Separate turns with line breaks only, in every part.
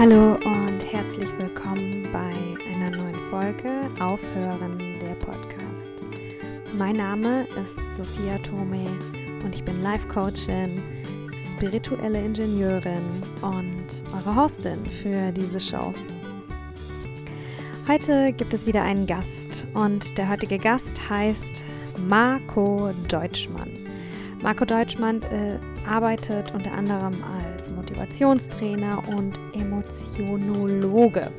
Hallo und herzlich willkommen bei einer neuen Folge Aufhören der Podcast. Mein Name ist Sophia Tome und ich bin Life Coachin, spirituelle Ingenieurin und eure Hostin für diese Show. Heute gibt es wieder einen Gast und der heutige Gast heißt Marco Deutschmann. Marco Deutschmann äh, arbeitet unter anderem als Motivationstrainer und Emotionologe.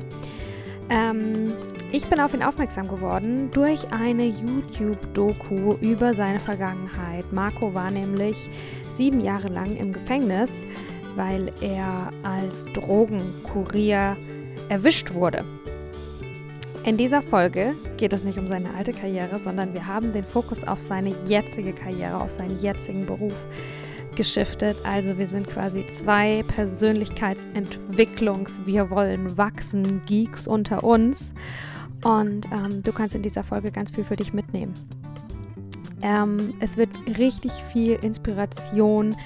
Ähm, ich bin auf ihn aufmerksam geworden durch eine YouTube-Doku über seine Vergangenheit. Marco war nämlich sieben Jahre lang im Gefängnis, weil er als Drogenkurier erwischt wurde. In dieser Folge geht es nicht um seine alte Karriere, sondern wir haben den Fokus auf seine jetzige Karriere, auf seinen jetzigen Beruf geschiftet. Also wir sind quasi zwei Persönlichkeitsentwicklungs-, wir wollen wachsen, Geeks unter uns. Und ähm, du kannst in dieser Folge ganz viel für dich mitnehmen. Ähm, es wird richtig viel Inspiration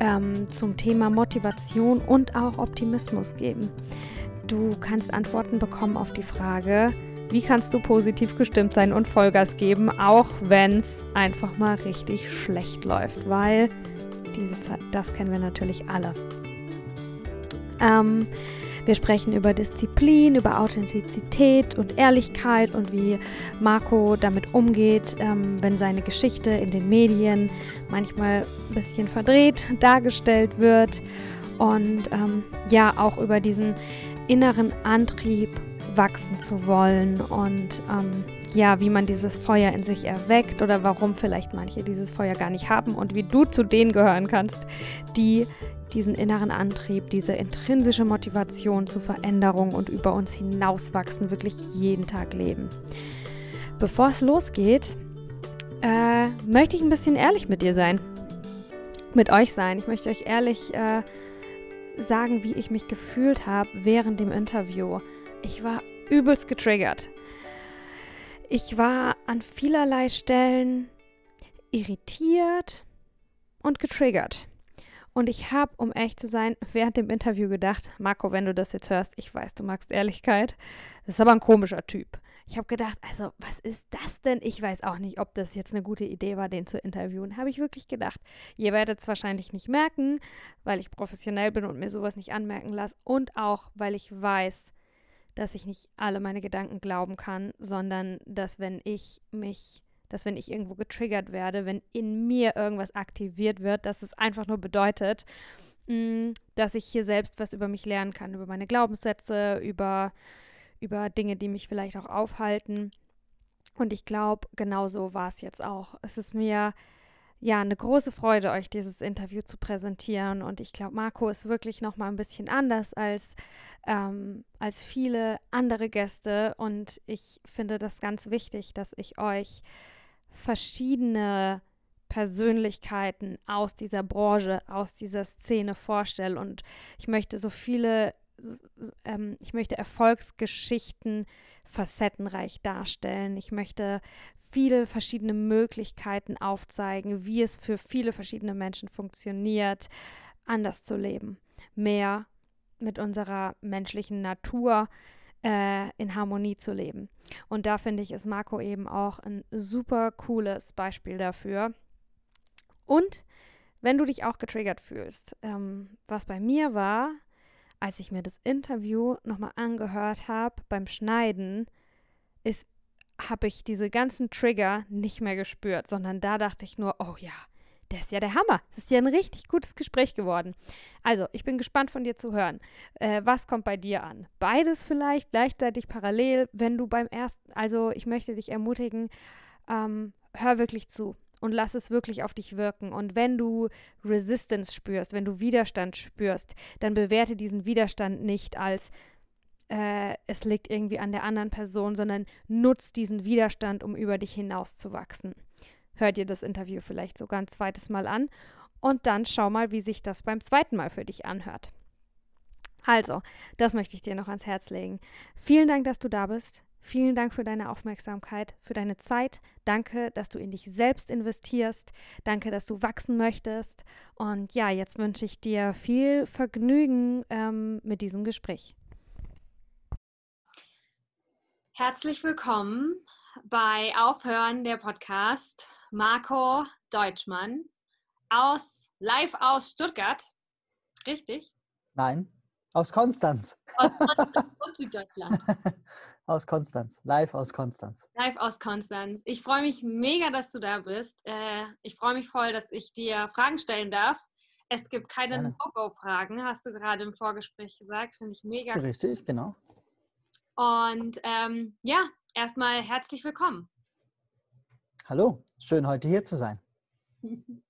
ähm, zum Thema Motivation und auch Optimismus geben. Du kannst Antworten bekommen auf die Frage, wie kannst du positiv gestimmt sein und Vollgas geben, auch wenn es einfach mal richtig schlecht läuft, weil diese Zeit, das kennen wir natürlich alle. Ähm, wir sprechen über Disziplin, über Authentizität und Ehrlichkeit und wie Marco damit umgeht, ähm, wenn seine Geschichte in den Medien manchmal ein bisschen verdreht dargestellt wird. Und ähm, ja, auch über diesen inneren Antrieb wachsen zu wollen und ähm, ja, wie man dieses Feuer in sich erweckt oder warum vielleicht manche dieses Feuer gar nicht haben und wie du zu denen gehören kannst, die diesen inneren Antrieb, diese intrinsische Motivation zur Veränderung und über uns hinauswachsen, wirklich jeden Tag leben. Bevor es losgeht, äh, möchte ich ein bisschen ehrlich mit dir sein, mit euch sein. Ich möchte euch ehrlich äh, sagen, wie ich mich gefühlt habe während dem Interview. Ich war übelst getriggert. Ich war an vielerlei Stellen irritiert und getriggert. Und ich habe, um echt zu sein, während dem Interview gedacht, Marco, wenn du das jetzt hörst, ich weiß, du magst Ehrlichkeit. Das ist aber ein komischer Typ. Ich habe gedacht, also was ist das denn? Ich weiß auch nicht, ob das jetzt eine gute Idee war, den zu interviewen. Habe ich wirklich gedacht. Ihr werdet es wahrscheinlich nicht merken, weil ich professionell bin und mir sowas nicht anmerken lasse. Und auch, weil ich weiß, dass ich nicht alle meine Gedanken glauben kann, sondern dass wenn ich mich dass wenn ich irgendwo getriggert werde, wenn in mir irgendwas aktiviert wird, dass es einfach nur bedeutet, mm, dass ich hier selbst was über mich lernen kann, über meine Glaubenssätze, über, über Dinge, die mich vielleicht auch aufhalten. Und ich glaube, genau so war es jetzt auch. Es ist mir ja eine große Freude, euch dieses Interview zu präsentieren. Und ich glaube, Marco ist wirklich noch mal ein bisschen anders als, ähm, als viele andere Gäste. Und ich finde das ganz wichtig, dass ich euch verschiedene Persönlichkeiten aus dieser Branche, aus dieser Szene vorstelle. Und ich möchte so viele, ähm, ich möchte Erfolgsgeschichten facettenreich darstellen. Ich möchte viele verschiedene Möglichkeiten aufzeigen, wie es für viele verschiedene Menschen funktioniert, anders zu leben, mehr mit unserer menschlichen Natur äh, in Harmonie zu leben. Und da finde ich, ist Marco eben auch ein super cooles Beispiel dafür. Und wenn du dich auch getriggert fühlst, ähm, was bei mir war, als ich mir das Interview nochmal angehört habe beim Schneiden, ist, habe ich diese ganzen Trigger nicht mehr gespürt, sondern da dachte ich nur, oh ja, der ist ja der Hammer. Das ist ja ein richtig gutes Gespräch geworden. Also, ich bin gespannt von dir zu hören. Äh, was kommt bei dir an? Beides vielleicht gleichzeitig parallel, wenn du beim ersten, also ich möchte dich ermutigen, ähm, hör wirklich zu und lass es wirklich auf dich wirken. Und wenn du Resistance spürst, wenn du Widerstand spürst, dann bewerte diesen Widerstand nicht als äh, es liegt irgendwie an der anderen Person, sondern nutz diesen Widerstand, um über dich hinaus zu wachsen hör dir das Interview vielleicht sogar ein zweites Mal an und dann schau mal, wie sich das beim zweiten Mal für dich anhört. Also, das möchte ich dir noch ans Herz legen. Vielen Dank, dass du da bist. Vielen Dank für deine Aufmerksamkeit, für deine Zeit. Danke, dass du in dich selbst investierst. Danke, dass du wachsen möchtest. Und ja, jetzt wünsche ich dir viel Vergnügen ähm, mit diesem Gespräch.
Herzlich willkommen bei Aufhören der Podcast. Marco Deutschmann aus live aus Stuttgart. Richtig?
Nein, aus Konstanz. Aus, aus Süddeutschland. aus Konstanz. Live aus Konstanz.
Live aus Konstanz. Ich freue mich mega, dass du da bist. Äh, ich freue mich voll, dass ich dir Fragen stellen darf. Es gibt keine No-Go-Fragen, hast du gerade im Vorgespräch gesagt. Finde ich mega.
Richtig, genau.
Und ähm, ja, erstmal herzlich willkommen.
Hallo, schön heute hier zu sein.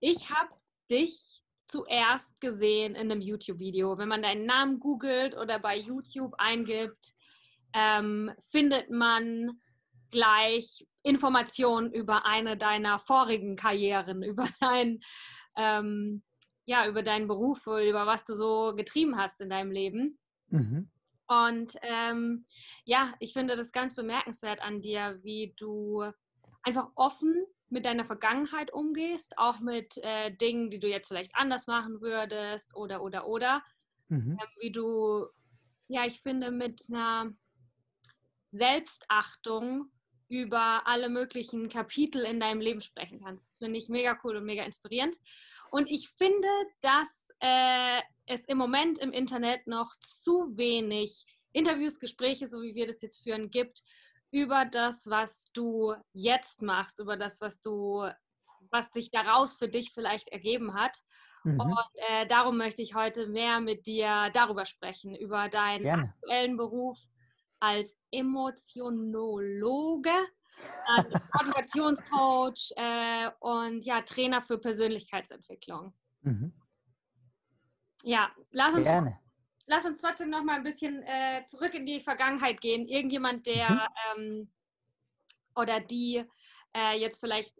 Ich habe dich zuerst gesehen in einem YouTube-Video. Wenn man deinen Namen googelt oder bei YouTube eingibt, ähm, findet man gleich Informationen über eine deiner vorigen Karrieren, über dein, ähm, ja, über deinen Beruf, über was du so getrieben hast in deinem Leben. Mhm. Und ähm, ja, ich finde das ganz bemerkenswert an dir, wie du einfach offen mit deiner Vergangenheit umgehst, auch mit äh, Dingen, die du jetzt vielleicht anders machen würdest oder oder oder. Mhm. Ähm, wie du, ja, ich finde, mit einer Selbstachtung über alle möglichen Kapitel in deinem Leben sprechen kannst. Das finde ich mega cool und mega inspirierend. Und ich finde, dass äh, es im Moment im Internet noch zu wenig Interviews, Gespräche, so wie wir das jetzt führen, gibt über das, was du jetzt machst, über das, was du, was sich daraus für dich vielleicht ergeben hat. Mhm. Und äh, darum möchte ich heute mehr mit dir darüber sprechen, über deinen Gerne. aktuellen Beruf als Emotionologe, als Motivationscoach äh, und ja, Trainer für Persönlichkeitsentwicklung. Mhm. Ja, lass uns, Gerne. lass uns trotzdem noch mal ein bisschen äh, zurück in die Vergangenheit gehen. Irgendjemand, der mhm. ähm, oder die äh, jetzt vielleicht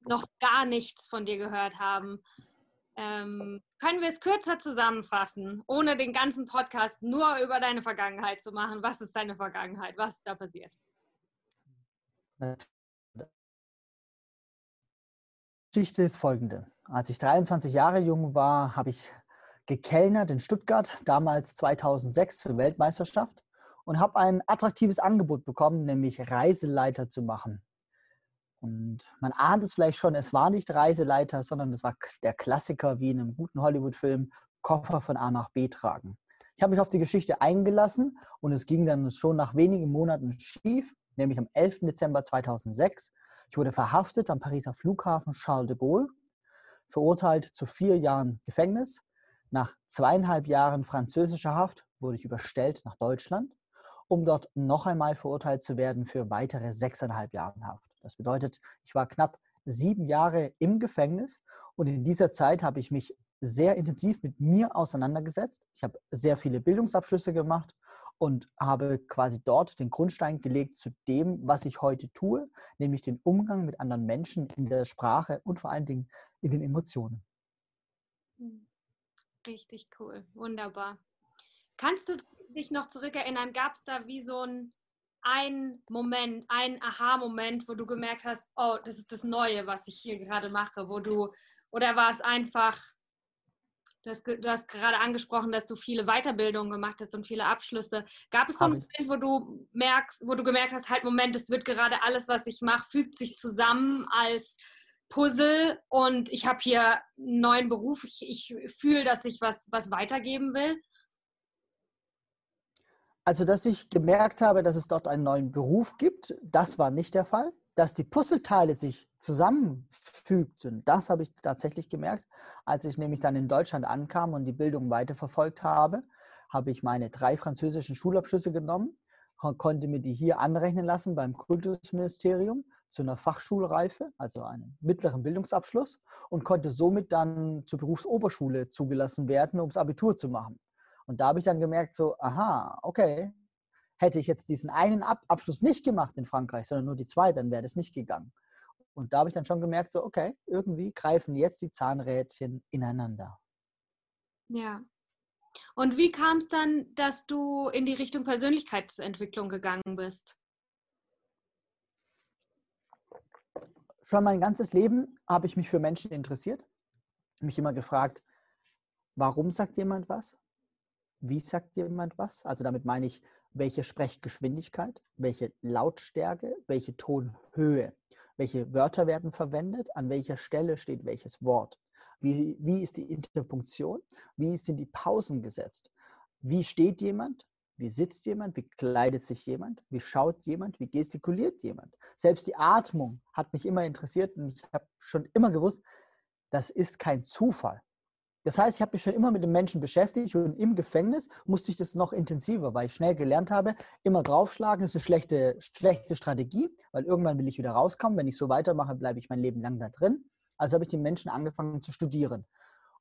noch gar nichts von dir gehört haben, ähm, können wir es kürzer zusammenfassen, ohne den ganzen Podcast nur über deine Vergangenheit zu machen? Was ist deine Vergangenheit? Was ist da passiert?
Die Geschichte ist folgende. Als ich 23 Jahre jung war, habe ich gekellnert in Stuttgart, damals 2006 zur Weltmeisterschaft und habe ein attraktives Angebot bekommen, nämlich Reiseleiter zu machen. Und man ahnt es vielleicht schon, es war nicht Reiseleiter, sondern es war der Klassiker wie in einem guten Hollywood-Film, Koffer von A nach B tragen. Ich habe mich auf die Geschichte eingelassen und es ging dann schon nach wenigen Monaten schief, nämlich am 11. Dezember 2006. Ich wurde verhaftet am Pariser Flughafen Charles de Gaulle, verurteilt zu vier Jahren Gefängnis. Nach zweieinhalb Jahren französischer Haft wurde ich überstellt nach Deutschland, um dort noch einmal verurteilt zu werden für weitere sechseinhalb Jahre Haft. Das bedeutet, ich war knapp sieben Jahre im Gefängnis und in dieser Zeit habe ich mich sehr intensiv mit mir auseinandergesetzt. Ich habe sehr viele Bildungsabschlüsse gemacht und habe quasi dort den Grundstein gelegt zu dem, was ich heute tue, nämlich den Umgang mit anderen Menschen in der Sprache und vor allen Dingen in den Emotionen.
Hm. Richtig cool, wunderbar. Kannst du dich noch zurückerinnern, gab es da wie so ein ein Moment, ein Aha-Moment, wo du gemerkt hast, oh, das ist das Neue, was ich hier gerade mache, wo du, oder war es einfach, du hast, du hast gerade angesprochen, dass du viele Weiterbildungen gemacht hast und viele Abschlüsse. Gab es so einen Moment, wo du merkst, wo du gemerkt hast, halt Moment, es wird gerade alles, was ich mache, fügt sich zusammen als Puzzle und ich habe hier einen neuen Beruf, ich, ich fühle, dass ich was, was weitergeben will?
Also, dass ich gemerkt habe, dass es dort einen neuen Beruf gibt, das war nicht der Fall. Dass die Puzzleteile sich zusammenfügten, das habe ich tatsächlich gemerkt. Als ich nämlich dann in Deutschland ankam und die Bildung weiterverfolgt habe, habe ich meine drei französischen Schulabschlüsse genommen, konnte mir die hier anrechnen lassen beim Kultusministerium zu einer Fachschulreife, also einem mittleren Bildungsabschluss und konnte somit dann zur Berufsoberschule zugelassen werden, um das Abitur zu machen. Und da habe ich dann gemerkt, so, aha, okay, hätte ich jetzt diesen einen Ab Abschluss nicht gemacht in Frankreich, sondern nur die zwei, dann wäre das nicht gegangen. Und da habe ich dann schon gemerkt, so, okay, irgendwie greifen jetzt die Zahnrädchen ineinander.
Ja. Und wie kam es dann, dass du in die Richtung Persönlichkeitsentwicklung gegangen bist?
Schon mein ganzes Leben habe ich mich für Menschen interessiert, mich immer gefragt, warum sagt jemand was? Wie sagt jemand was? Also damit meine ich, welche Sprechgeschwindigkeit, welche Lautstärke, welche Tonhöhe, welche Wörter werden verwendet, an welcher Stelle steht welches Wort. Wie, wie ist die Interpunktion? Wie sind die Pausen gesetzt? Wie steht jemand? Wie sitzt jemand? Wie kleidet sich jemand? Wie schaut jemand? Wie gestikuliert jemand? Selbst die Atmung hat mich immer interessiert und ich habe schon immer gewusst, das ist kein Zufall. Das heißt, ich habe mich schon immer mit dem Menschen beschäftigt und im Gefängnis musste ich das noch intensiver, weil ich schnell gelernt habe, immer draufschlagen ist eine schlechte, schlechte Strategie, weil irgendwann will ich wieder rauskommen. Wenn ich so weitermache, bleibe ich mein Leben lang da drin. Also habe ich den Menschen angefangen zu studieren.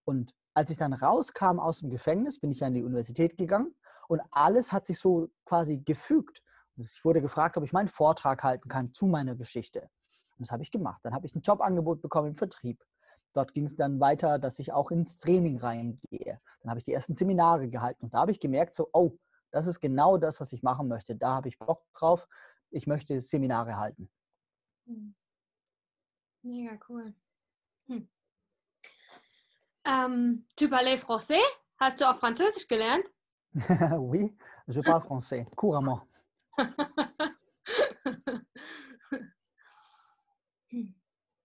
Und als ich dann rauskam aus dem Gefängnis, bin ich an die Universität gegangen und alles hat sich so quasi gefügt. Ich wurde gefragt, ob ich meinen Vortrag halten kann zu meiner Geschichte. Und das habe ich gemacht. Dann habe ich ein Jobangebot bekommen im Vertrieb. Dort ging es dann weiter, dass ich auch ins Training reingehe. Dann habe ich die ersten Seminare gehalten und da habe ich gemerkt, so, oh, das ist genau das, was ich machen möchte. Da habe ich Bock drauf. Ich möchte Seminare halten.
Hm. Mega cool. Hm. Ähm, tu parles français? Hast du auch Französisch gelernt?
oui, je parle français, couramment.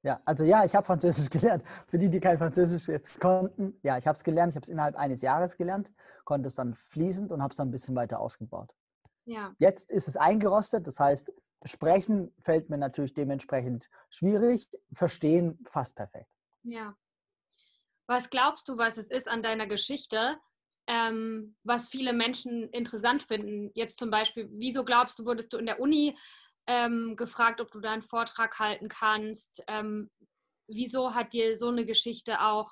Ja, also ja, ich habe Französisch gelernt. Für die, die kein Französisch jetzt konnten, ja, ich habe es gelernt. Ich habe es innerhalb eines Jahres gelernt, konnte es dann fließend und habe es dann ein bisschen weiter ausgebaut.
Ja.
Jetzt ist es eingerostet, das heißt, sprechen fällt mir natürlich dementsprechend schwierig, verstehen fast perfekt.
Ja. Was glaubst du, was es ist an deiner Geschichte, ähm, was viele Menschen interessant finden? Jetzt zum Beispiel, wieso glaubst du, wurdest du in der Uni ähm, gefragt, ob du da einen Vortrag halten kannst. Ähm, wieso hat dir so eine Geschichte auch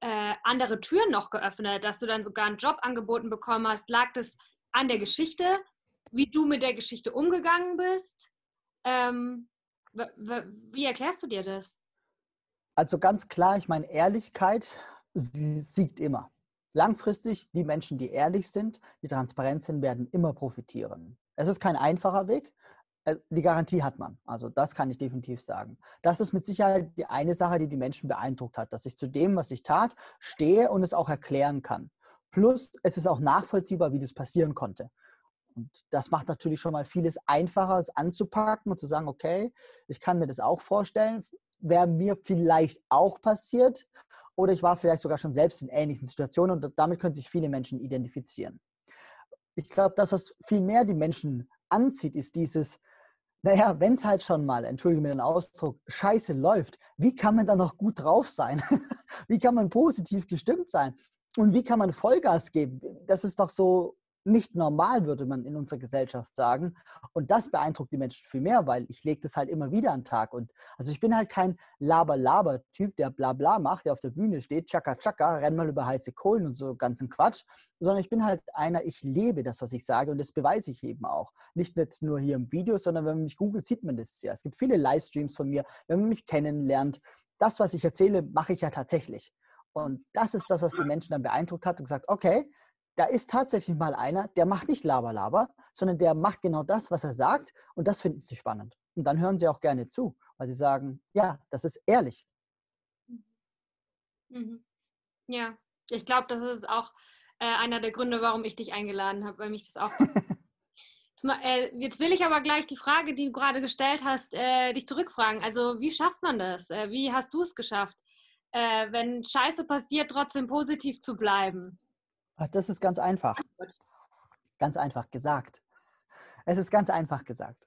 äh, andere Türen noch geöffnet, dass du dann sogar einen Job angeboten bekommen hast? Lag das an der Geschichte, wie du mit der Geschichte umgegangen bist? Ähm, wie erklärst du dir das?
Also ganz klar, ich meine, Ehrlichkeit sie siegt immer. Langfristig, die Menschen, die ehrlich sind, die transparent sind, werden immer profitieren. Es ist kein einfacher Weg, die Garantie hat man. Also das kann ich definitiv sagen. Das ist mit Sicherheit die eine Sache, die die Menschen beeindruckt hat, dass ich zu dem, was ich tat, stehe und es auch erklären kann. Plus, es ist auch nachvollziehbar, wie das passieren konnte. Und das macht natürlich schon mal vieles einfacher, es anzupacken und zu sagen, okay, ich kann mir das auch vorstellen, wäre mir vielleicht auch passiert oder ich war vielleicht sogar schon selbst in ähnlichen Situationen und damit können sich viele Menschen identifizieren. Ich glaube, das, was viel mehr die Menschen anzieht, ist dieses, naja, wenn es halt schon mal, entschuldige mir den Ausdruck, scheiße läuft, wie kann man dann noch gut drauf sein? wie kann man positiv gestimmt sein? Und wie kann man Vollgas geben? Das ist doch so nicht normal, würde man in unserer Gesellschaft sagen. Und das beeindruckt die Menschen viel mehr, weil ich lege das halt immer wieder an den Tag. Und also ich bin halt kein Laber-Laber-Typ, der bla bla macht, der auf der Bühne steht, tschakka tschakka, renn mal über heiße Kohlen und so ganzen Quatsch, sondern ich bin halt einer, ich lebe das, was ich sage und das beweise ich eben auch. Nicht jetzt nur hier im Video, sondern wenn man mich googelt, sieht man das ja. Es gibt viele Livestreams von mir, wenn man mich kennenlernt. Das, was ich erzähle, mache ich ja tatsächlich. Und das ist das, was die Menschen dann beeindruckt hat und gesagt, okay, da ist tatsächlich mal einer, der macht nicht Laber, Laber, sondern der macht genau das, was er sagt und das finden sie spannend. Und dann hören sie auch gerne zu, weil sie sagen, ja, das ist ehrlich.
Mhm. Ja, ich glaube, das ist auch äh, einer der Gründe, warum ich dich eingeladen habe, weil mich das auch. Äh, jetzt will ich aber gleich die Frage, die du gerade gestellt hast, äh, dich zurückfragen. Also, wie schafft man das? Äh, wie hast du es geschafft, äh, wenn Scheiße passiert, trotzdem positiv zu bleiben?
Das ist ganz einfach. Ganz einfach gesagt. Es ist ganz einfach gesagt.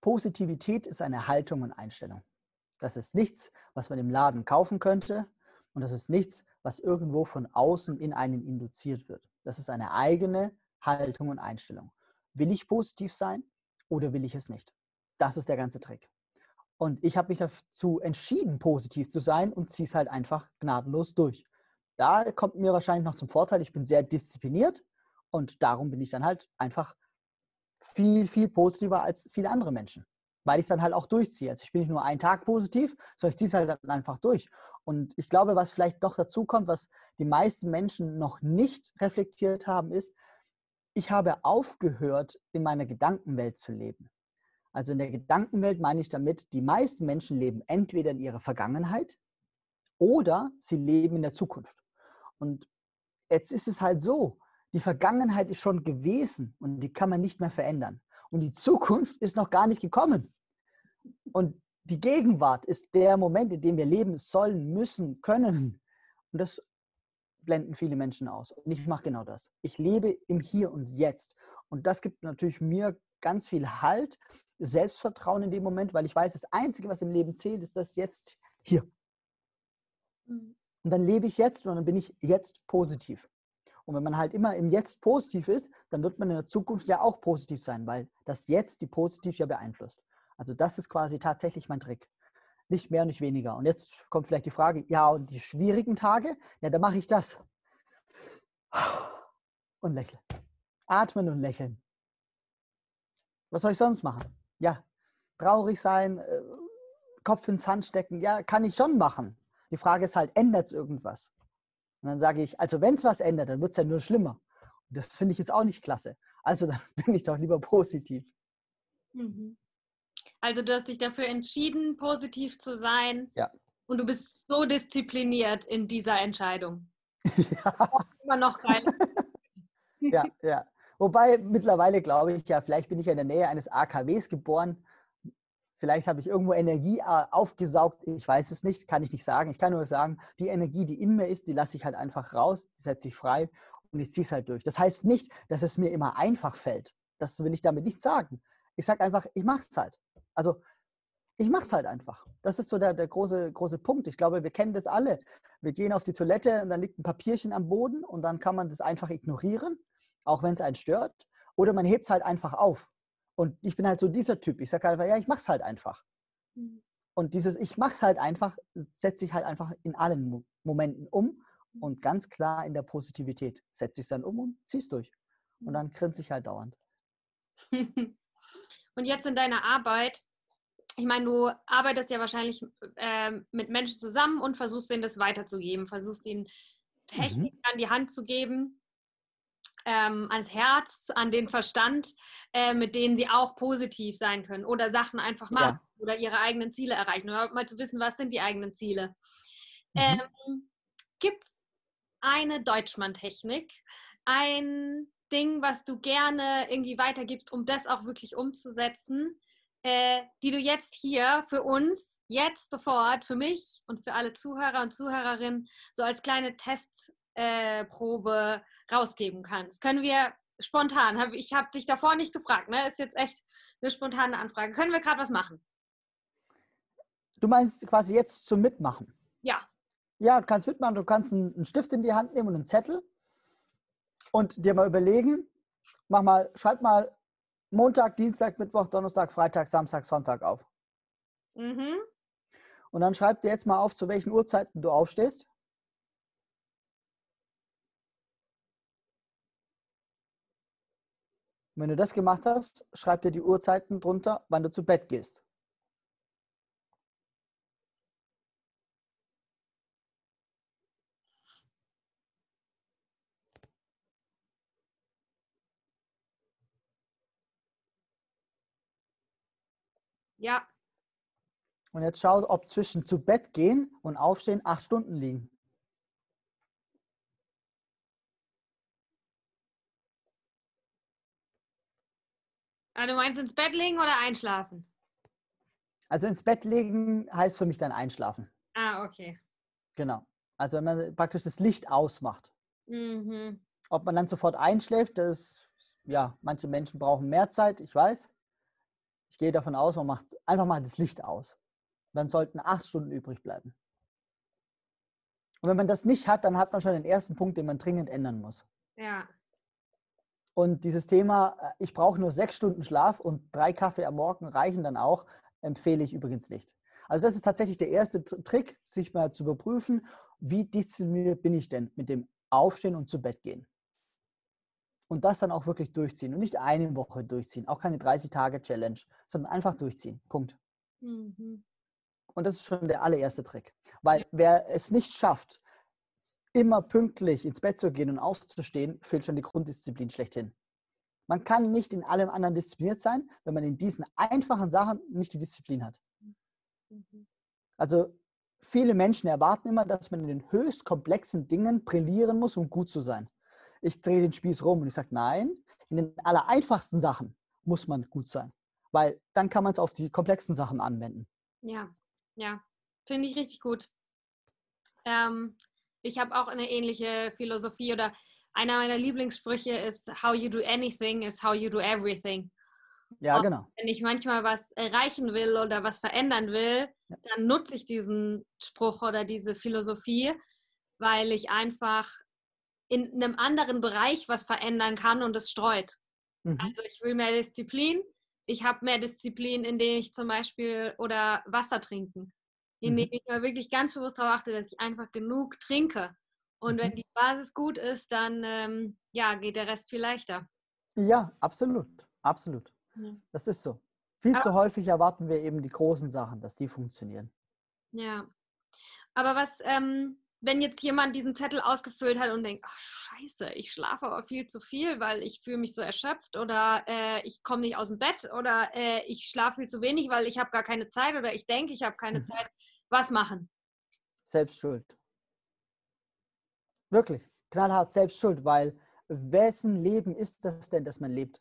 Positivität ist eine Haltung und Einstellung. Das ist nichts, was man im Laden kaufen könnte und das ist nichts, was irgendwo von außen in einen induziert wird. Das ist eine eigene Haltung und Einstellung. Will ich positiv sein oder will ich es nicht? Das ist der ganze Trick. Und ich habe mich dazu entschieden, positiv zu sein und ziehe es halt einfach gnadenlos durch da kommt mir wahrscheinlich noch zum Vorteil, ich bin sehr diszipliniert und darum bin ich dann halt einfach viel, viel positiver als viele andere Menschen. weil ich es dann halt auch durchziehe. Also ich bin nicht nur einen Tag positiv, sondern ich ziehe es halt dann einfach durch. Und ich glaube, was vielleicht doch dazu kommt, was die meisten Menschen noch nicht reflektiert haben, ist, ich habe aufgehört, in meiner Gedankenwelt zu leben. Also in der Gedankenwelt meine ich damit, die meisten Menschen leben entweder in ihrer Vergangenheit oder sie leben in der Zukunft. Und jetzt ist es halt so, die Vergangenheit ist schon gewesen und die kann man nicht mehr verändern. Und die Zukunft ist noch gar nicht gekommen. Und die Gegenwart ist der Moment, in dem wir leben sollen, müssen, können. Und das blenden viele Menschen aus. Und ich mache genau das. Ich lebe im Hier und Jetzt. Und das gibt natürlich mir ganz viel Halt, Selbstvertrauen in dem Moment, weil ich weiß, das Einzige, was im Leben zählt, ist das jetzt hier. Mhm. Und dann lebe ich jetzt und dann bin ich jetzt positiv. Und wenn man halt immer im Jetzt positiv ist, dann wird man in der Zukunft ja auch positiv sein, weil das Jetzt die positiv ja beeinflusst. Also das ist quasi tatsächlich mein Trick. Nicht mehr, nicht weniger. Und jetzt kommt vielleicht die Frage, ja, und die schwierigen Tage, ja, da mache ich das. Und lächeln. Atmen und lächeln. Was soll ich sonst machen? Ja, traurig sein, äh, Kopf ins Sand stecken, ja, kann ich schon machen. Die Frage ist halt, ändert es irgendwas? Und dann sage ich, also wenn es was ändert, dann wird es ja nur schlimmer. Und das finde ich jetzt auch nicht klasse. Also dann bin ich doch lieber positiv.
Mhm. Also du hast dich dafür entschieden, positiv zu sein.
Ja.
Und du bist so diszipliniert in dieser Entscheidung.
Ja.
Immer noch geil.
ja, ja. Wobei mittlerweile glaube ich ja, vielleicht bin ich ja in der Nähe eines AKWs geboren. Vielleicht habe ich irgendwo Energie äh, aufgesaugt. Ich weiß es nicht, kann ich nicht sagen. Ich kann nur sagen, die Energie, die in mir ist, die lasse ich halt einfach raus, die setze ich frei und ich ziehe es halt durch. Das heißt nicht, dass es mir immer einfach fällt. Das will ich damit nicht sagen. Ich sage einfach, ich mache es halt. Also ich mache es halt einfach. Das ist so der, der große, große Punkt. Ich glaube, wir kennen das alle. Wir gehen auf die Toilette und dann liegt ein Papierchen am Boden und dann kann man das einfach ignorieren, auch wenn es einen stört. Oder man hebt es halt einfach auf. Und ich bin halt so dieser Typ. Ich sage halt, ja, ich mache es halt einfach. Mhm. Und dieses Ich mache es halt einfach, setze ich halt einfach in allen Momenten um und ganz klar in der Positivität. Setze ich es dann um und ziehe es durch. Und mhm. dann grinse ich halt dauernd.
und jetzt in deiner Arbeit, ich meine, du arbeitest ja wahrscheinlich äh, mit Menschen zusammen und versuchst ihnen das weiterzugeben, versuchst ihnen Technik mhm. an die Hand zu geben ähm, ans Herz, an den Verstand, äh, mit denen sie auch positiv sein können oder Sachen einfach machen ja. oder ihre eigenen Ziele erreichen. Oder mal zu wissen, was sind die eigenen Ziele. Mhm. Ähm, Gibt es eine Deutschmann-Technik, ein Ding, was du gerne irgendwie weitergibst, um das auch wirklich umzusetzen, äh, die du jetzt hier für uns, jetzt sofort, für mich und für alle Zuhörer und Zuhörerinnen so als kleine Test äh, Probe rausgeben kannst. Können wir spontan, ich habe dich davor nicht gefragt, ne? ist jetzt echt eine spontane Anfrage. Können wir gerade was machen?
Du meinst quasi jetzt zum Mitmachen?
Ja.
Ja, du kannst mitmachen, du kannst einen Stift in die Hand nehmen und einen Zettel und dir mal überlegen, mach mal, schreib mal Montag, Dienstag, Mittwoch, Donnerstag, Freitag, Samstag, Sonntag auf. Mhm. Und dann schreib dir jetzt mal auf, zu welchen Uhrzeiten du aufstehst. Wenn du das gemacht hast, schreib dir die Uhrzeiten drunter, wann du zu Bett gehst.
Ja.
Und jetzt schau, ob zwischen zu Bett gehen und aufstehen acht Stunden liegen.
Ah, du meinst ins Bett legen oder einschlafen?
Also ins Bett legen heißt für mich dann einschlafen.
Ah, okay.
Genau. Also wenn man praktisch das Licht ausmacht. Mhm. Ob man dann sofort einschläft, das, ja, manche Menschen brauchen mehr Zeit, ich weiß. Ich gehe davon aus, man macht einfach mal das Licht aus. Dann sollten acht Stunden übrig bleiben. Und wenn man das nicht hat, dann hat man schon den ersten Punkt, den man dringend ändern muss.
Ja.
Und dieses Thema, äh, ich brauche nur sechs Stunden Schlaf und drei Kaffee am Morgen reichen dann auch, empfehle ich übrigens nicht. Also das ist tatsächlich der erste Trick, sich mal zu überprüfen, wie diszipliniert bin ich denn mit dem Aufstehen und zu Bett gehen. Und das dann auch wirklich durchziehen und nicht eine Woche durchziehen, auch keine 30-Tage-Challenge, sondern einfach durchziehen. Punkt. Mhm. Und das ist schon der allererste Trick. Weil wer es nicht schafft, immer pünktlich ins Bett zu gehen und aufzustehen, fehlt schon die Grunddisziplin schlechthin. Man kann nicht in allem anderen diszipliniert sein, wenn man in diesen einfachen Sachen nicht die Disziplin hat. Mhm. Also viele Menschen erwarten immer, dass man in den höchst komplexen Dingen brillieren muss, um gut zu sein. Ich drehe den Spieß rum und ich sage, nein, in den allereinfachsten Sachen muss man gut sein, weil dann kann man es auf die komplexen Sachen anwenden.
Ja, ja, finde ich richtig gut. Ähm, ich habe auch eine ähnliche Philosophie oder einer meiner Lieblingssprüche ist, how you do anything is how you do everything.
Ja, genau.
Wenn ich manchmal was erreichen will oder was verändern will, ja. dann nutze ich diesen Spruch oder diese Philosophie, weil ich einfach in einem anderen Bereich was verändern kann und es streut. Mhm. Also ich will mehr Disziplin. Ich habe mehr Disziplin, indem ich zum Beispiel oder Wasser trinken, indem mhm. ich mal wirklich ganz bewusst darauf achte, dass ich einfach genug trinke. Und mhm. wenn die Basis gut ist, dann ähm, ja, geht der Rest viel leichter.
Ja, absolut, absolut. Das ist so. Viel Aber, zu häufig erwarten wir eben die großen Sachen, dass die funktionieren.
Ja. Aber was, ähm, wenn jetzt jemand diesen Zettel ausgefüllt hat und denkt, ach scheiße, ich schlafe aber viel zu viel, weil ich fühle mich so erschöpft oder äh, ich komme nicht aus dem Bett oder äh, ich schlafe viel zu wenig, weil ich habe gar keine Zeit oder ich denke, ich habe keine mhm. Zeit. Was machen?
Selbst schuld. Wirklich, knallhart selbst schuld, weil wessen Leben ist das denn, das man lebt?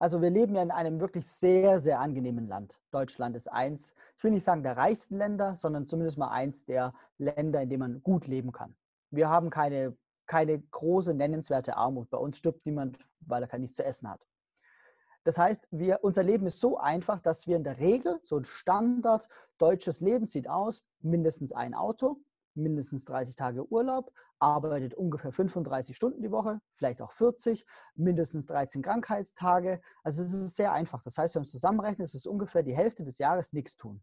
Also wir leben ja in einem wirklich sehr, sehr angenehmen Land. Deutschland ist eins, ich will nicht sagen der reichsten Länder, sondern zumindest mal eins der Länder, in denen man gut leben kann. Wir haben keine, keine große nennenswerte Armut. Bei uns stirbt niemand, weil er kein nichts zu essen hat. Das heißt, wir, unser Leben ist so einfach, dass wir in der Regel, so ein Standard deutsches Leben sieht aus, mindestens ein Auto, mindestens 30 Tage Urlaub, arbeitet ungefähr 35 Stunden die Woche, vielleicht auch 40, mindestens 13 Krankheitstage. Also es ist sehr einfach. Das heißt, wenn man es zusammenrechnet, ist es ungefähr die Hälfte des Jahres nichts tun.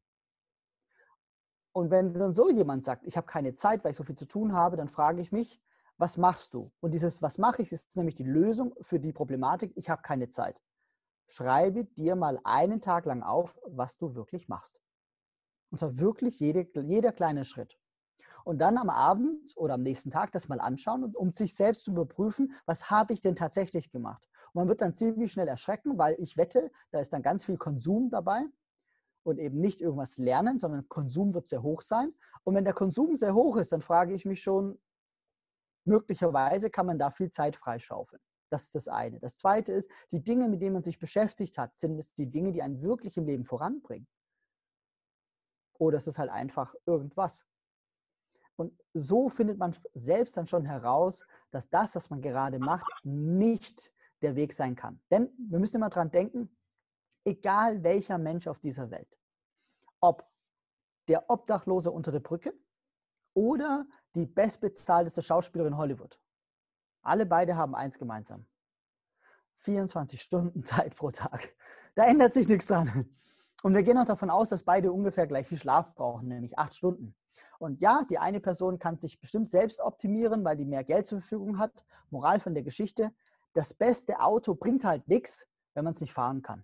Und wenn dann so jemand sagt, ich habe keine Zeit, weil ich so viel zu tun habe, dann frage ich mich, was machst du? Und dieses, was mache ich, ist nämlich die Lösung für die Problematik, ich habe keine Zeit. Schreibe dir mal einen Tag lang auf, was du wirklich machst. Und zwar wirklich jede, jeder kleine Schritt und dann am Abend oder am nächsten Tag das mal anschauen, um sich selbst zu überprüfen, was habe ich denn tatsächlich gemacht. Und man wird dann ziemlich schnell erschrecken, weil ich wette, da ist dann ganz viel Konsum dabei und eben nicht irgendwas lernen, sondern Konsum wird sehr hoch sein. Und wenn der Konsum sehr hoch ist, dann frage ich mich schon, möglicherweise kann man da viel Zeit freischaufeln. Das ist das eine. Das zweite ist, die Dinge, mit denen man sich beschäftigt hat, sind es die Dinge, die einen wirklich im Leben voranbringen. Oder ist es halt einfach irgendwas? Und so findet man selbst dann schon heraus, dass das, was man gerade macht, nicht der Weg sein kann. Denn wir müssen immer dran denken, egal welcher Mensch auf dieser Welt, ob der Obdachlose unter der Brücke oder die bestbezahlteste Schauspielerin in Hollywood, alle beide haben eins gemeinsam. 24 Stunden Zeit pro Tag. Da ändert sich nichts dran. Und wir gehen auch davon aus, dass beide ungefähr gleich viel Schlaf brauchen, nämlich acht Stunden. Und ja, die eine Person kann sich bestimmt selbst optimieren, weil die mehr Geld zur Verfügung hat. Moral von der Geschichte, das beste Auto bringt halt nichts, wenn man es nicht fahren kann.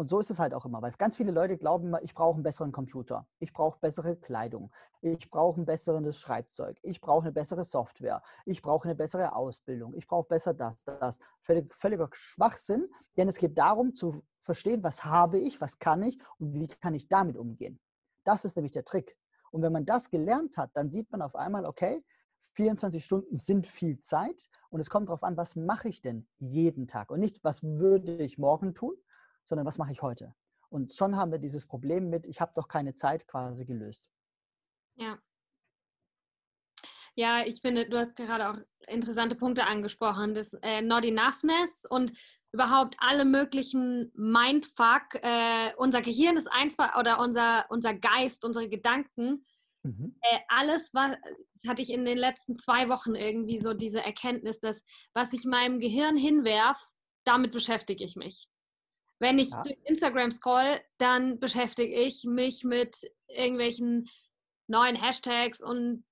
Und so ist es halt auch immer, weil ganz viele Leute glauben immer, ich brauche einen besseren Computer, ich brauche bessere Kleidung, ich brauche ein besseres Schreibzeug, ich brauche eine bessere Software, ich brauche eine bessere Ausbildung, ich brauche besser das, das. Völlig, völliger Schwachsinn, denn es geht darum zu verstehen, was habe ich, was kann ich und wie kann ich damit umgehen. Das ist nämlich der Trick. Und wenn man das gelernt hat, dann sieht man auf einmal, okay, 24 Stunden sind viel Zeit und es kommt darauf an, was mache ich denn jeden Tag und nicht, was würde ich morgen tun, sondern was mache ich heute. Und schon haben wir dieses Problem mit, ich habe doch keine Zeit quasi gelöst.
Ja. Ja, ich finde, du hast gerade auch interessante Punkte angesprochen, das äh, Not Enoughness und überhaupt alle möglichen Mindfuck. Äh, unser Gehirn ist einfach, oder unser, unser Geist, unsere Gedanken, mhm. äh, alles, was hatte ich in den letzten zwei Wochen irgendwie so diese Erkenntnis, dass was ich meinem Gehirn hinwerf, damit beschäftige ich mich. Wenn ich ja. durch Instagram scroll, dann beschäftige ich mich mit irgendwelchen neuen Hashtags und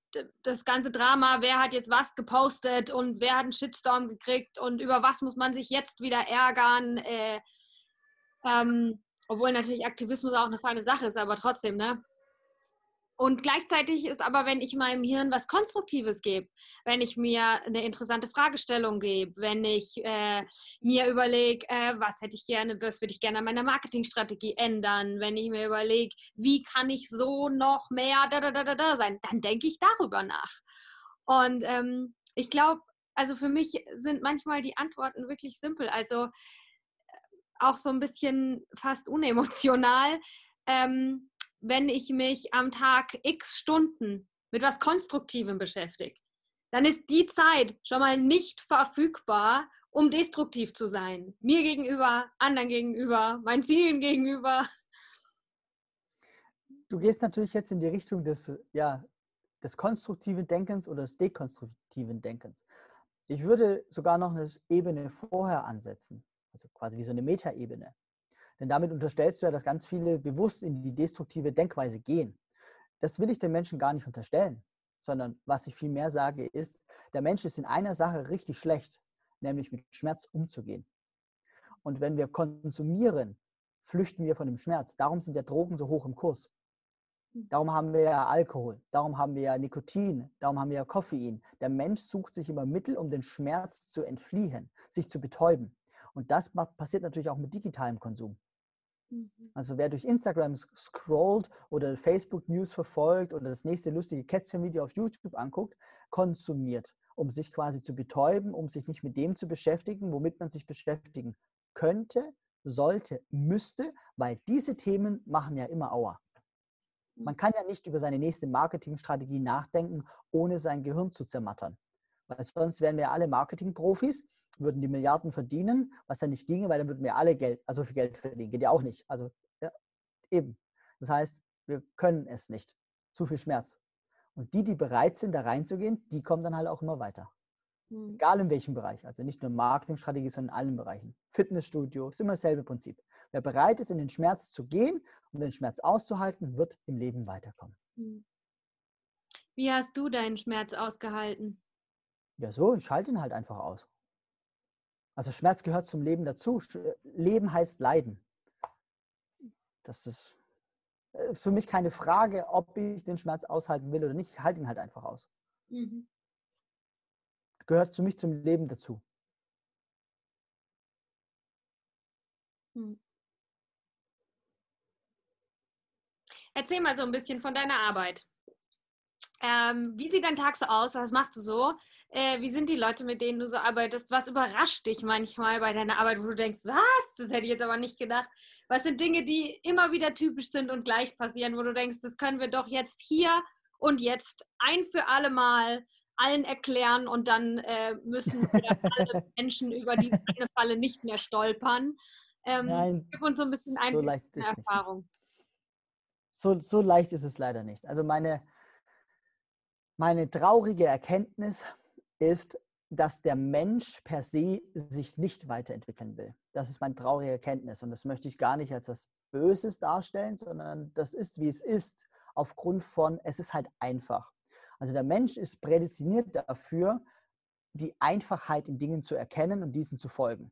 das ganze Drama, wer hat jetzt was gepostet und wer hat einen Shitstorm gekriegt und über was muss man sich jetzt wieder ärgern. Äh, ähm, obwohl natürlich Aktivismus auch eine feine Sache ist, aber trotzdem, ne? Und gleichzeitig ist aber, wenn ich meinem Hirn was Konstruktives gebe, wenn ich mir eine interessante Fragestellung gebe, wenn ich äh, mir überlege, äh, was hätte ich gerne, was würde ich gerne an meiner Marketingstrategie ändern, wenn ich mir überlege, wie kann ich so noch mehr da da da da, da sein, dann denke ich darüber nach. Und ähm, ich glaube, also für mich sind manchmal die Antworten wirklich simpel. Also äh, auch so ein bisschen fast unemotional. Ähm, wenn ich mich am Tag x Stunden mit was Konstruktivem beschäftige, dann ist die Zeit schon mal nicht verfügbar, um destruktiv zu sein. Mir gegenüber, anderen gegenüber, meinen Zielen gegenüber.
Du gehst natürlich jetzt in die Richtung des, ja, des konstruktiven Denkens oder des dekonstruktiven Denkens. Ich würde sogar noch eine Ebene vorher ansetzen, also quasi wie so eine Metaebene. Denn damit unterstellst du ja, dass ganz viele bewusst in die destruktive Denkweise gehen. Das will ich den Menschen gar nicht unterstellen, sondern was ich vielmehr sage ist, der Mensch ist in einer Sache richtig schlecht, nämlich mit Schmerz umzugehen. Und wenn wir konsumieren, flüchten wir von dem Schmerz. Darum sind ja Drogen so hoch im Kurs. Darum haben wir ja Alkohol, darum haben wir ja Nikotin, darum haben wir ja Koffein. Der Mensch sucht sich immer Mittel, um den Schmerz zu entfliehen, sich zu betäuben. Und das passiert natürlich auch mit digitalem Konsum. Mhm. Also wer durch Instagram scrollt oder Facebook News verfolgt oder das nächste lustige Kätzchen-Video auf YouTube anguckt, konsumiert, um sich quasi zu betäuben, um sich nicht mit dem zu beschäftigen, womit man sich beschäftigen könnte, sollte, müsste, weil diese Themen machen ja immer Aua. Man mhm. kann ja nicht über seine nächste Marketingstrategie nachdenken, ohne sein Gehirn zu zermattern. Weil sonst wären wir alle Marketingprofis würden die Milliarden verdienen, was ja nicht ginge, weil dann würden wir alle Geld, also viel Geld verdienen. Geht ja auch nicht. Also ja, eben. Das heißt, wir können es nicht. Zu viel Schmerz. Und die, die bereit sind, da reinzugehen, die kommen dann halt auch immer weiter. Mhm. Egal in welchem Bereich. Also nicht nur Marketingstrategie, sondern in allen Bereichen. Fitnessstudio, ist immer dasselbe Prinzip. Wer bereit ist, in den Schmerz zu gehen und den Schmerz auszuhalten, wird im Leben weiterkommen. Hm.
Wie hast du deinen Schmerz ausgehalten?
Ja, so, ich halte ihn halt einfach aus. Also Schmerz gehört zum Leben dazu. Leben heißt Leiden. Das ist äh, für mich keine Frage, ob ich den Schmerz aushalten will oder nicht. Ich halte ihn halt einfach aus. Mhm. Gehört zu mich zum Leben dazu.
Hm. Erzähl mal so ein bisschen von deiner Arbeit. Ähm, wie sieht dein Tag so aus? Was machst du so? Äh, wie sind die Leute, mit denen du so arbeitest? Was überrascht dich manchmal bei deiner Arbeit, wo du denkst, was? Das hätte ich jetzt aber nicht gedacht. Was sind Dinge, die immer wieder typisch sind und gleich passieren, wo du denkst, das können wir doch jetzt hier und jetzt ein für alle Mal allen erklären und dann äh, müssen wir alle Menschen über diese eine Falle nicht mehr stolpern. Ähm,
Nein,
gib uns so ein bisschen ein
so
Erfahrung.
So, so leicht ist es leider nicht. Also meine, meine traurige Erkenntnis ist, dass der Mensch per se sich nicht weiterentwickeln will. Das ist meine traurige Erkenntnis und das möchte ich gar nicht als was Böses darstellen, sondern das ist, wie es ist, aufgrund von, es ist halt einfach. Also der Mensch ist prädestiniert dafür, die Einfachheit in Dingen zu erkennen und diesen zu folgen.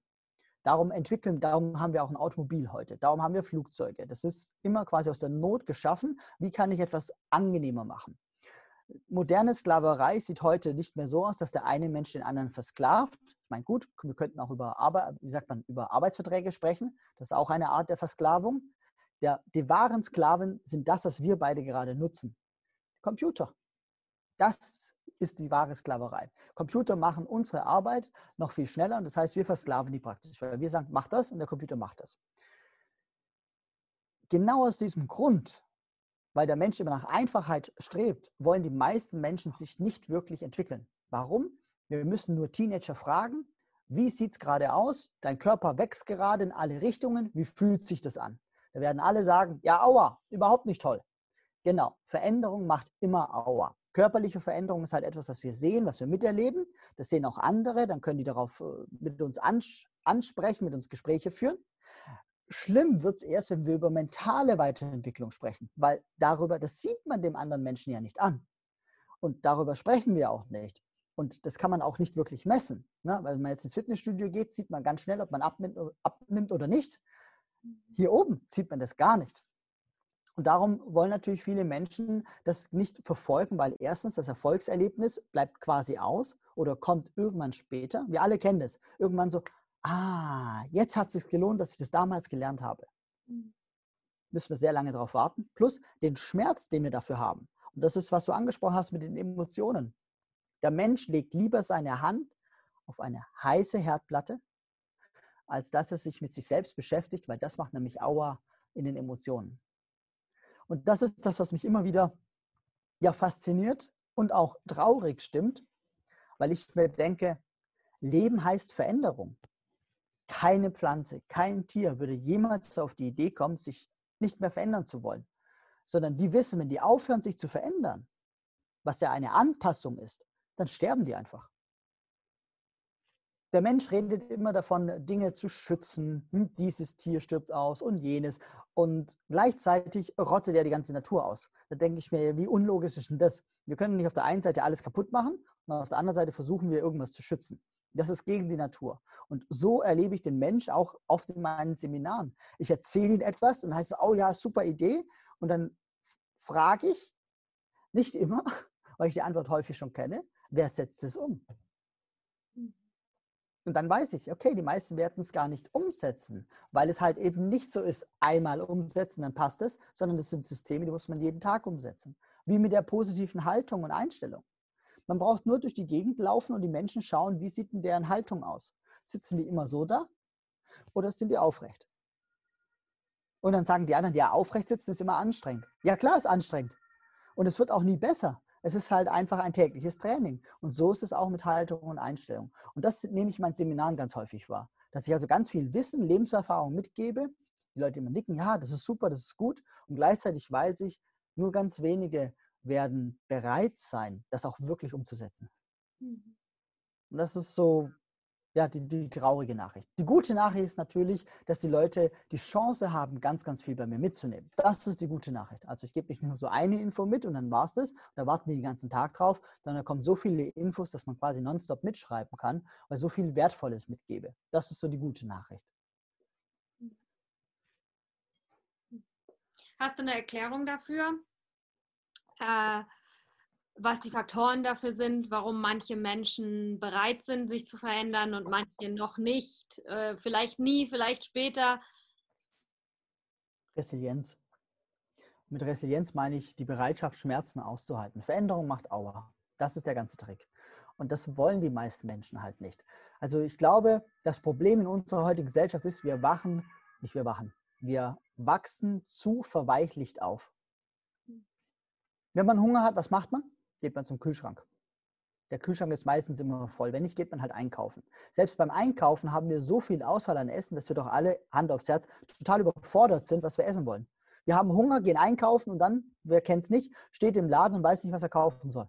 Darum entwickeln, darum haben wir auch ein Automobil heute. Darum haben wir Flugzeuge. Das ist immer quasi aus der Not geschaffen. Wie kann ich etwas angenehmer machen? Moderne Sklaverei sieht heute nicht mehr so aus, dass der eine Mensch den anderen versklavt. Ich meine, gut, wir könnten auch über, Arbeit, wie sagt man, über Arbeitsverträge sprechen. Das ist auch eine Art der Versklavung. Der, die wahren Sklaven sind das, was wir beide gerade nutzen. Computer. Das ist die wahre Sklaverei. Computer machen unsere Arbeit noch viel schneller und das heißt, wir versklaven die praktisch, weil wir sagen, mach das und der Computer macht das. Genau aus diesem Grund weil der Mensch immer nach Einfachheit strebt, wollen die meisten Menschen sich nicht wirklich entwickeln. Warum? Wir müssen nur Teenager fragen, wie sieht es gerade aus? Dein Körper wächst gerade in alle Richtungen. Wie fühlt sich das an? Da werden alle sagen, ja, aua, überhaupt nicht toll. Genau, Veränderung macht immer aua. Körperliche Veränderung ist halt etwas, was wir sehen, was wir miterleben. Das sehen auch andere, dann können die darauf äh, mit uns ansprechen, mit uns Gespräche führen. Schlimm wird es erst, wenn wir über mentale Weiterentwicklung sprechen, weil darüber, das sieht man dem anderen Menschen ja nicht an. Und darüber sprechen wir auch nicht. Und das kann man auch nicht wirklich messen. Ne? Weil wenn man jetzt ins Fitnessstudio geht, sieht man ganz schnell, ob man abnimmt, abnimmt oder nicht. Hier oben sieht man das gar nicht. Und darum wollen natürlich viele Menschen das nicht verfolgen, weil erstens das Erfolgserlebnis bleibt quasi aus oder kommt irgendwann später. Wir alle kennen das. Irgendwann so, ah, jetzt hat es sich gelohnt, dass ich das damals gelernt habe. Mhm. Müssen wir sehr lange darauf warten. Plus den Schmerz, den wir dafür haben. Und das ist, was du angesprochen hast mit den Emotionen. Der Mensch legt lieber seine Hand auf eine heiße Herdplatte, als dass er sich mit sich selbst beschäftigt, weil das macht nämlich Aua in den Emotionen. Und das ist das, was mich immer wieder ja fasziniert und auch traurig stimmt, weil ich mir denke, Leben heißt Veränderung. Keine Pflanze, kein Tier würde jemals auf die Idee kommen, sich nicht mehr verändern zu wollen, sondern die wissen, wenn die aufhören, sich zu verändern, was ja eine Anpassung ist, dann sterben die einfach. Der Mensch redet immer davon, Dinge zu schützen. Hm, dieses Tier stirbt aus und jenes. Und gleichzeitig rottet er die ganze Natur aus. Da denke ich mir, wie unlogisch ist denn das? Wir können nicht auf der einen Seite alles kaputt machen und auf der anderen Seite versuchen wir irgendwas zu schützen. Das ist gegen die Natur. Und so erlebe ich den Mensch auch oft in meinen Seminaren. Ich erzähle ihm etwas und heißt, oh ja, super Idee. Und dann frage ich, nicht immer, weil ich die Antwort häufig schon kenne, wer setzt es um? Und dann weiß ich, okay, die meisten werden es gar nicht umsetzen, weil es halt eben nicht so ist, einmal umsetzen, dann passt es, sondern das sind Systeme, die muss man jeden Tag umsetzen. Wie mit der positiven Haltung und Einstellung. Man braucht nur durch die Gegend laufen und die Menschen schauen, wie sieht denn deren Haltung aus? Sitzen die immer so da oder sind die aufrecht? Und dann sagen die anderen, ja, aufrecht sitzen ist immer anstrengend. Ja, klar, ist anstrengend. Und es wird auch nie besser. Es ist halt einfach ein tägliches Training. Und so ist es auch mit Haltung und Einstellung. Und das nehme ich in meinen Seminaren ganz häufig wahr. Dass ich also ganz viel Wissen, Lebenserfahrung mitgebe. Die Leute immer nicken, ja, das ist super, das ist gut. Und gleichzeitig weiß ich, nur ganz wenige werden bereit sein, das auch wirklich umzusetzen. Mhm. Und das ist so, ja, die, die traurige Nachricht. Die gute Nachricht ist natürlich, dass die Leute die Chance haben, ganz, ganz viel bei mir mitzunehmen. Das ist die gute Nachricht. Also ich gebe nicht nur so eine Info mit und dann war es das. Da warten die den ganzen Tag drauf, sondern da kommen so viele Infos, dass man quasi nonstop mitschreiben kann, weil so viel Wertvolles mitgebe. Das ist so die gute Nachricht.
Hast du eine Erklärung dafür, äh, was die Faktoren dafür sind, warum manche Menschen bereit sind, sich zu verändern und manche noch nicht. Äh, vielleicht nie, vielleicht später.
Resilienz. Mit Resilienz meine ich die Bereitschaft, Schmerzen auszuhalten. Veränderung macht Aua. Das ist der ganze Trick. Und das wollen die meisten Menschen halt nicht. Also ich glaube, das Problem in unserer heutigen Gesellschaft ist, wir wachen, nicht wir wachen, wir wachsen zu verweichlicht auf. Wenn man Hunger hat, was macht man? Geht man zum Kühlschrank. Der Kühlschrank ist meistens immer voll. Wenn nicht, geht man halt einkaufen. Selbst beim Einkaufen haben wir so viel Auswahl an Essen, dass wir doch alle, Hand aufs Herz, total überfordert sind, was wir essen wollen. Wir haben Hunger, gehen einkaufen und dann, wer kennt es nicht, steht im Laden und weiß nicht, was er kaufen soll.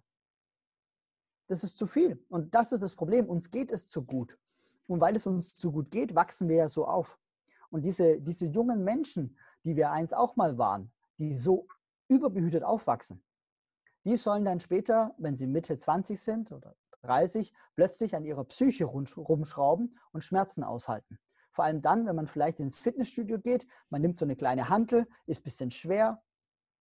Das ist zu viel. Und das ist das Problem. Uns geht es zu gut. Und weil es uns zu gut geht, wachsen wir ja so auf. Und diese, diese jungen Menschen, die wir einst auch mal waren, die so überbehütet aufwachsen, die sollen dann später, wenn sie Mitte 20 sind oder 30, plötzlich an ihrer Psyche rumschrauben und Schmerzen aushalten. Vor allem dann, wenn man vielleicht ins Fitnessstudio geht, man nimmt so eine kleine Hantel, ist ein bisschen schwer,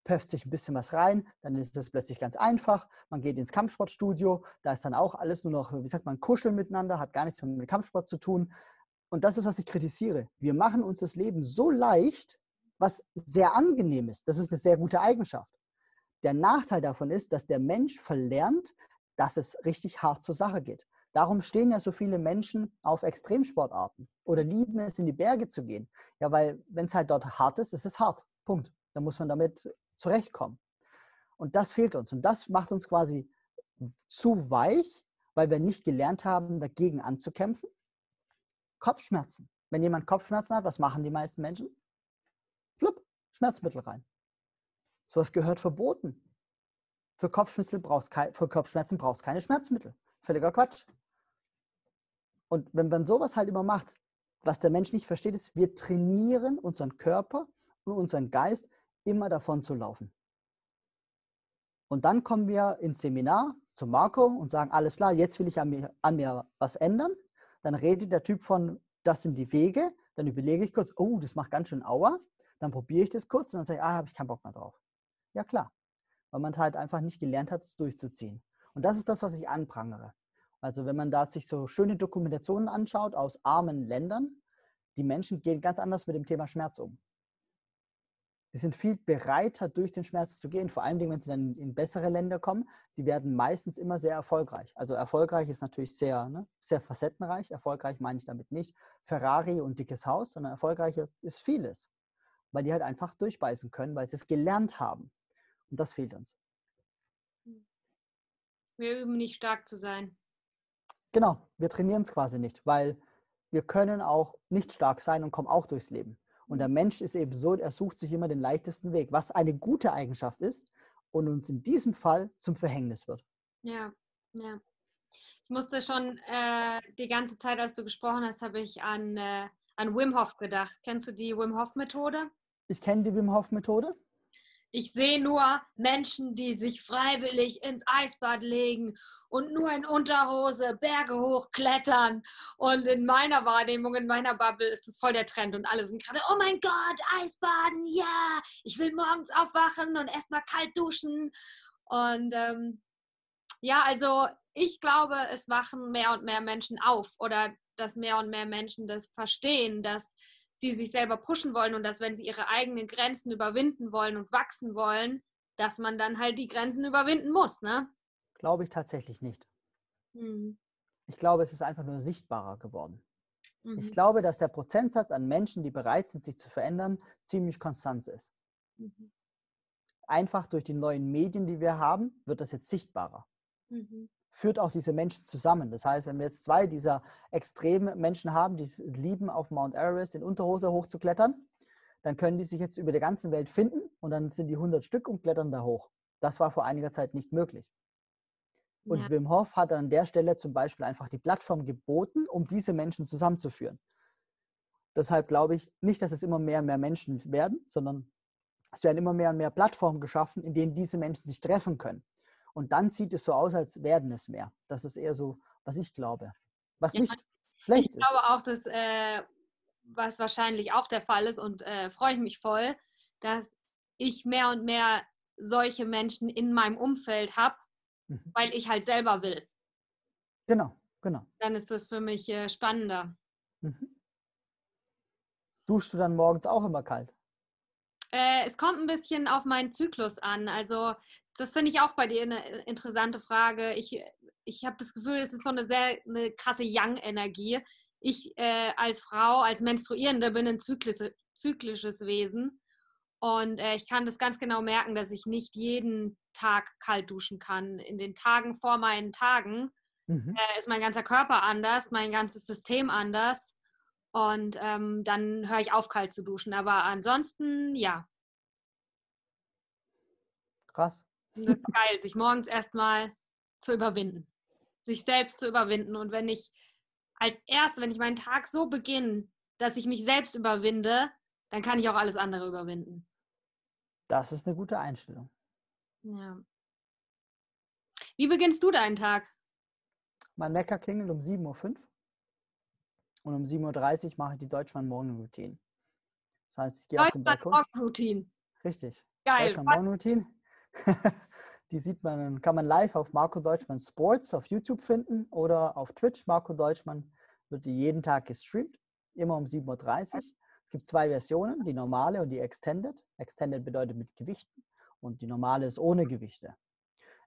pöfft sich ein bisschen was rein, dann ist das plötzlich ganz einfach. Man geht ins Kampfsportstudio, da ist dann auch alles nur noch, wie sagt man, kuscheln miteinander, hat gar nichts mehr mit Kampfsport zu tun. Und das ist, was ich kritisiere. Wir machen uns das Leben so leicht, was sehr angenehm ist. Das ist eine sehr gute Eigenschaft. Der Nachteil davon ist, dass der Mensch verlernt, dass es richtig hart zur Sache geht. Darum stehen ja so viele Menschen auf Extremsportarten oder lieben es, in die Berge zu gehen. Ja, weil wenn es halt dort hart ist, ist es hart. Punkt. Da muss man damit zurechtkommen. Und das fehlt uns. Und das macht uns quasi zu weich, weil wir nicht gelernt haben, dagegen anzukämpfen. Kopfschmerzen. Wenn jemand Kopfschmerzen hat, was machen die meisten Menschen? Flupp, Schmerzmittel rein. Sowas gehört verboten. Für Kopfschmerzen brauchst es keine Schmerzmittel. Völliger Quatsch. Und wenn man sowas halt immer macht, was der Mensch nicht versteht, ist, wir trainieren unseren Körper und unseren Geist immer davon zu laufen. Und dann kommen wir ins Seminar zu Marco und sagen, alles klar, jetzt will ich an mir, an mir was ändern. Dann redet der Typ von, das sind die Wege. Dann überlege ich kurz, oh, das macht ganz schön Aua. Dann probiere ich das kurz und dann sage ich, ah, habe ich keinen Bock mehr drauf. Ja, klar. Weil man halt einfach nicht gelernt hat, es durchzuziehen. Und das ist das, was ich anprangere. Also wenn man da sich so schöne Dokumentationen anschaut aus armen Ländern, die Menschen gehen ganz anders mit dem Thema Schmerz um. Die sind viel bereiter, durch den Schmerz zu gehen. Vor allem, wenn sie dann in bessere Länder kommen, die werden meistens immer sehr erfolgreich. Also erfolgreich ist natürlich sehr, ne, sehr facettenreich. Erfolgreich meine ich damit nicht Ferrari und dickes Haus, sondern erfolgreich ist vieles. Weil die halt einfach durchbeißen können, weil sie es gelernt haben. Und das fehlt uns.
Wir üben nicht stark zu sein.
Genau, wir trainieren es quasi nicht, weil wir können auch nicht stark sein und kommen auch durchs Leben. Und der Mensch ist eben so, er sucht sich immer den leichtesten Weg, was eine gute Eigenschaft ist und uns in diesem Fall zum Verhängnis wird.
Ja, ja. Ich musste schon äh, die ganze Zeit, als du gesprochen hast, habe ich an, äh, an Wim Hof gedacht. Kennst du die Wim Hof Methode?
Ich kenne die Wim Hof Methode.
Ich sehe nur Menschen, die sich freiwillig ins Eisbad legen und nur in Unterhose Berge hochklettern. Und in meiner Wahrnehmung, in meiner Bubble ist es voll der Trend und alle sind gerade, oh mein Gott, Eisbaden, ja, ich will morgens aufwachen und erstmal kalt duschen. Und ähm, ja, also ich glaube, es wachen mehr und mehr Menschen auf oder dass mehr und mehr Menschen das verstehen, dass sie sich selber pushen wollen und dass wenn sie ihre eigenen Grenzen überwinden wollen und wachsen wollen, dass man dann halt die Grenzen überwinden muss, ne?
Glaube ich tatsächlich nicht. Mhm. Ich glaube, es ist einfach nur sichtbarer geworden. Mhm. Ich glaube, dass der Prozentsatz an Menschen, die bereit sind, sich zu verändern, ziemlich konstant ist. Mhm. Einfach durch die neuen Medien, die wir haben, wird das jetzt sichtbarer. Mhm führt auch diese Menschen zusammen. Das heißt, wenn wir jetzt zwei dieser extremen Menschen haben, die es lieben, auf Mount Everest in Unterhose hochzuklettern, dann können die sich jetzt über der ganzen Welt finden und dann sind die 100 Stück und klettern da hoch. Das war vor einiger Zeit nicht möglich. Und ja. Wim Hof hat an der Stelle zum Beispiel einfach die Plattform geboten, um diese Menschen zusammenzuführen. Deshalb glaube ich nicht, dass es immer mehr und mehr Menschen werden, sondern es werden immer mehr und mehr Plattformen geschaffen, in denen diese Menschen sich treffen können. Und dann sieht es so aus, als werden es mehr. Das ist eher so, was ich glaube. Was ja, nicht schlecht ist.
Ich glaube auch, dass, äh, was wahrscheinlich auch der Fall ist und äh, freue ich mich voll, dass ich mehr und mehr solche Menschen in meinem Umfeld habe, mhm. weil ich halt selber will.
Genau, genau.
Dann ist das für mich äh, spannender. Mhm.
Duschst du dann morgens auch immer kalt?
Äh, es kommt ein bisschen auf meinen Zyklus an. Also das finde ich auch bei dir eine interessante Frage. Ich, ich habe das Gefühl, es ist so eine sehr eine krasse Young-Energie. Ich äh, als Frau, als Menstruierende bin ein zyklische, zyklisches Wesen. Und äh, ich kann das ganz genau merken, dass ich nicht jeden Tag kalt duschen kann. In den Tagen vor meinen Tagen mhm. äh, ist mein ganzer Körper anders, mein ganzes System anders. Und ähm, dann höre ich auf, kalt zu duschen. Aber ansonsten, ja.
Krass.
Das ist geil, sich morgens erstmal zu überwinden. Sich selbst zu überwinden. Und wenn ich als erstes, wenn ich meinen Tag so beginne, dass ich mich selbst überwinde, dann kann ich auch alles andere überwinden.
Das ist eine gute Einstellung.
Ja. Wie beginnst du deinen Tag?
Mein Wecker klingelt um 7.05 Uhr. Und um 7.30 Uhr mache ich die Deutschmann Morning Routine. Das heißt, ich gehe auf den Balkon. Morning
Routine.
Richtig.
Geil.
Deutschmann Morning Routine. die sieht man, kann man live auf Marco Deutschmann Sports auf YouTube finden oder auf Twitch. Marco Deutschmann wird die jeden Tag gestreamt, immer um 7.30 Uhr. Es gibt zwei Versionen, die normale und die Extended. Extended bedeutet mit Gewichten und die normale ist ohne Gewichte.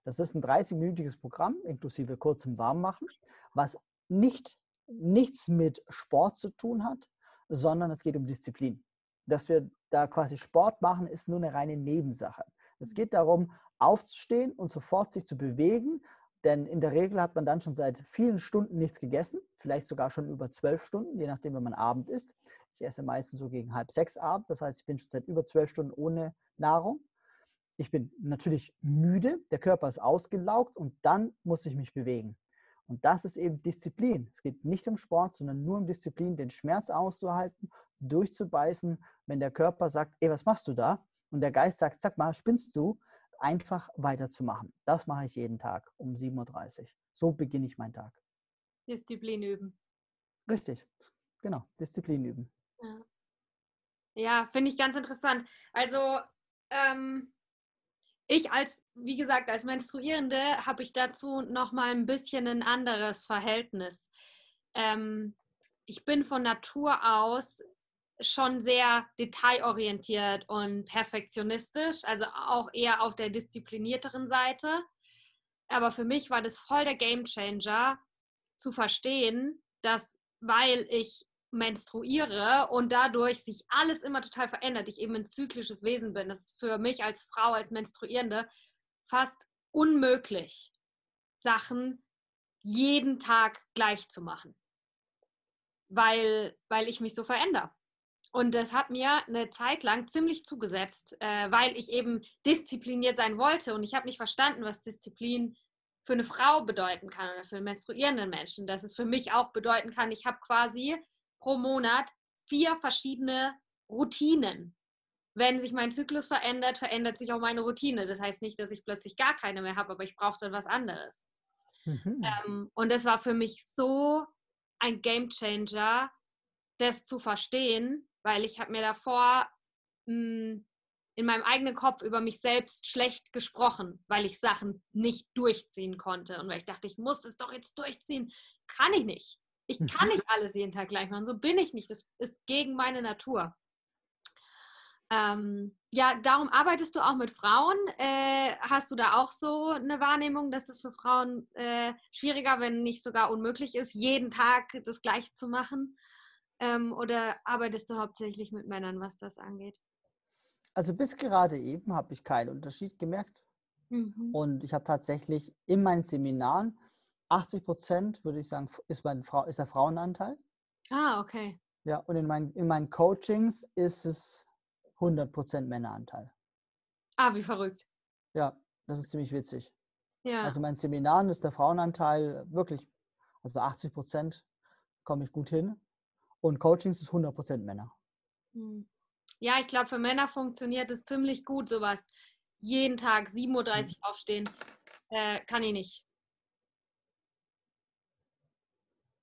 Das ist ein 30-minütiges Programm inklusive kurzem Warmmachen, was nicht nichts mit Sport zu tun hat, sondern es geht um Disziplin. Dass wir da quasi Sport machen, ist nur eine reine Nebensache. Es geht darum, aufzustehen und sofort sich zu bewegen, denn in der Regel hat man dann schon seit vielen Stunden nichts gegessen, vielleicht sogar schon über zwölf Stunden, je nachdem, wenn man Abend isst. Ich esse meistens so gegen halb sechs Abend, das heißt, ich bin schon seit über zwölf Stunden ohne Nahrung. Ich bin natürlich müde, der Körper ist ausgelaugt und dann muss ich mich bewegen. Und das ist eben Disziplin. Es geht nicht um Sport, sondern nur um Disziplin, den Schmerz auszuhalten, durchzubeißen, wenn der Körper sagt, ey, was machst du da? Und der Geist sagt, sag mal, spinnst du? Einfach weiterzumachen. Das mache ich jeden Tag um 7.30 Uhr. So beginne ich meinen Tag.
Disziplin üben.
Richtig, genau, Disziplin üben.
Ja, ja finde ich ganz interessant. Also ähm, ich als, wie gesagt, als Menstruierende habe ich dazu noch mal ein bisschen ein anderes Verhältnis. Ähm, ich bin von Natur aus schon sehr detailorientiert und perfektionistisch, also auch eher auf der disziplinierteren Seite. Aber für mich war das voll der Game Changer zu verstehen, dass weil ich menstruiere und dadurch sich alles immer total verändert, ich eben ein zyklisches Wesen bin. Das ist für mich als Frau, als Menstruierende fast unmöglich, Sachen jeden Tag gleich zu machen, weil, weil ich mich so verändere. Und das hat mir eine Zeit lang ziemlich zugesetzt, äh, weil ich eben diszipliniert sein wollte. Und ich habe nicht verstanden, was Disziplin für eine Frau bedeuten kann oder für einen menstruierenden Menschen. Dass es für mich auch bedeuten kann, ich habe quasi pro Monat vier verschiedene Routinen. Wenn sich mein Zyklus verändert, verändert sich auch meine Routine. Das heißt nicht, dass ich plötzlich gar keine mehr habe, aber ich brauche dann was anderes. Mhm. Ähm, und das war für mich so ein Game Changer, das zu verstehen, weil ich habe mir davor mh, hm, in meinem eigenen Kopf über mich selbst schlecht gesprochen, weil ich Sachen nicht durchziehen konnte und weil ich dachte, ich muss das doch jetzt durchziehen. Kann ich nicht. Ich kann mhm. nicht alles jeden Tag gleich machen. So bin ich nicht. Das ist gegen meine Natur. Ähm, ja, darum arbeitest du auch mit Frauen. Äh, hast du da auch so eine Wahrnehmung, dass es für Frauen äh, schwieriger, wenn nicht sogar unmöglich ist, jeden Tag das Gleiche zu machen? Ähm, oder arbeitest du hauptsächlich mit Männern, was das angeht?
Also bis gerade eben habe ich keinen Unterschied gemerkt. Mhm. Und ich habe tatsächlich in meinen Seminaren 80 Prozent, würde ich sagen, ist, mein, ist der Frauenanteil.
Ah, okay.
Ja, und in, mein, in meinen Coachings ist es 100 Prozent Männeranteil.
Ah, wie verrückt.
Ja, das ist ziemlich witzig.
Ja.
Also in meinen Seminaren ist der Frauenanteil wirklich, also 80 Prozent komme ich gut hin. Und Coachings ist 100% Männer.
Hm. Ja, ich glaube, für Männer funktioniert es ziemlich gut, sowas. Jeden Tag 7.30 Uhr mhm. aufstehen. Äh, kann ich nicht.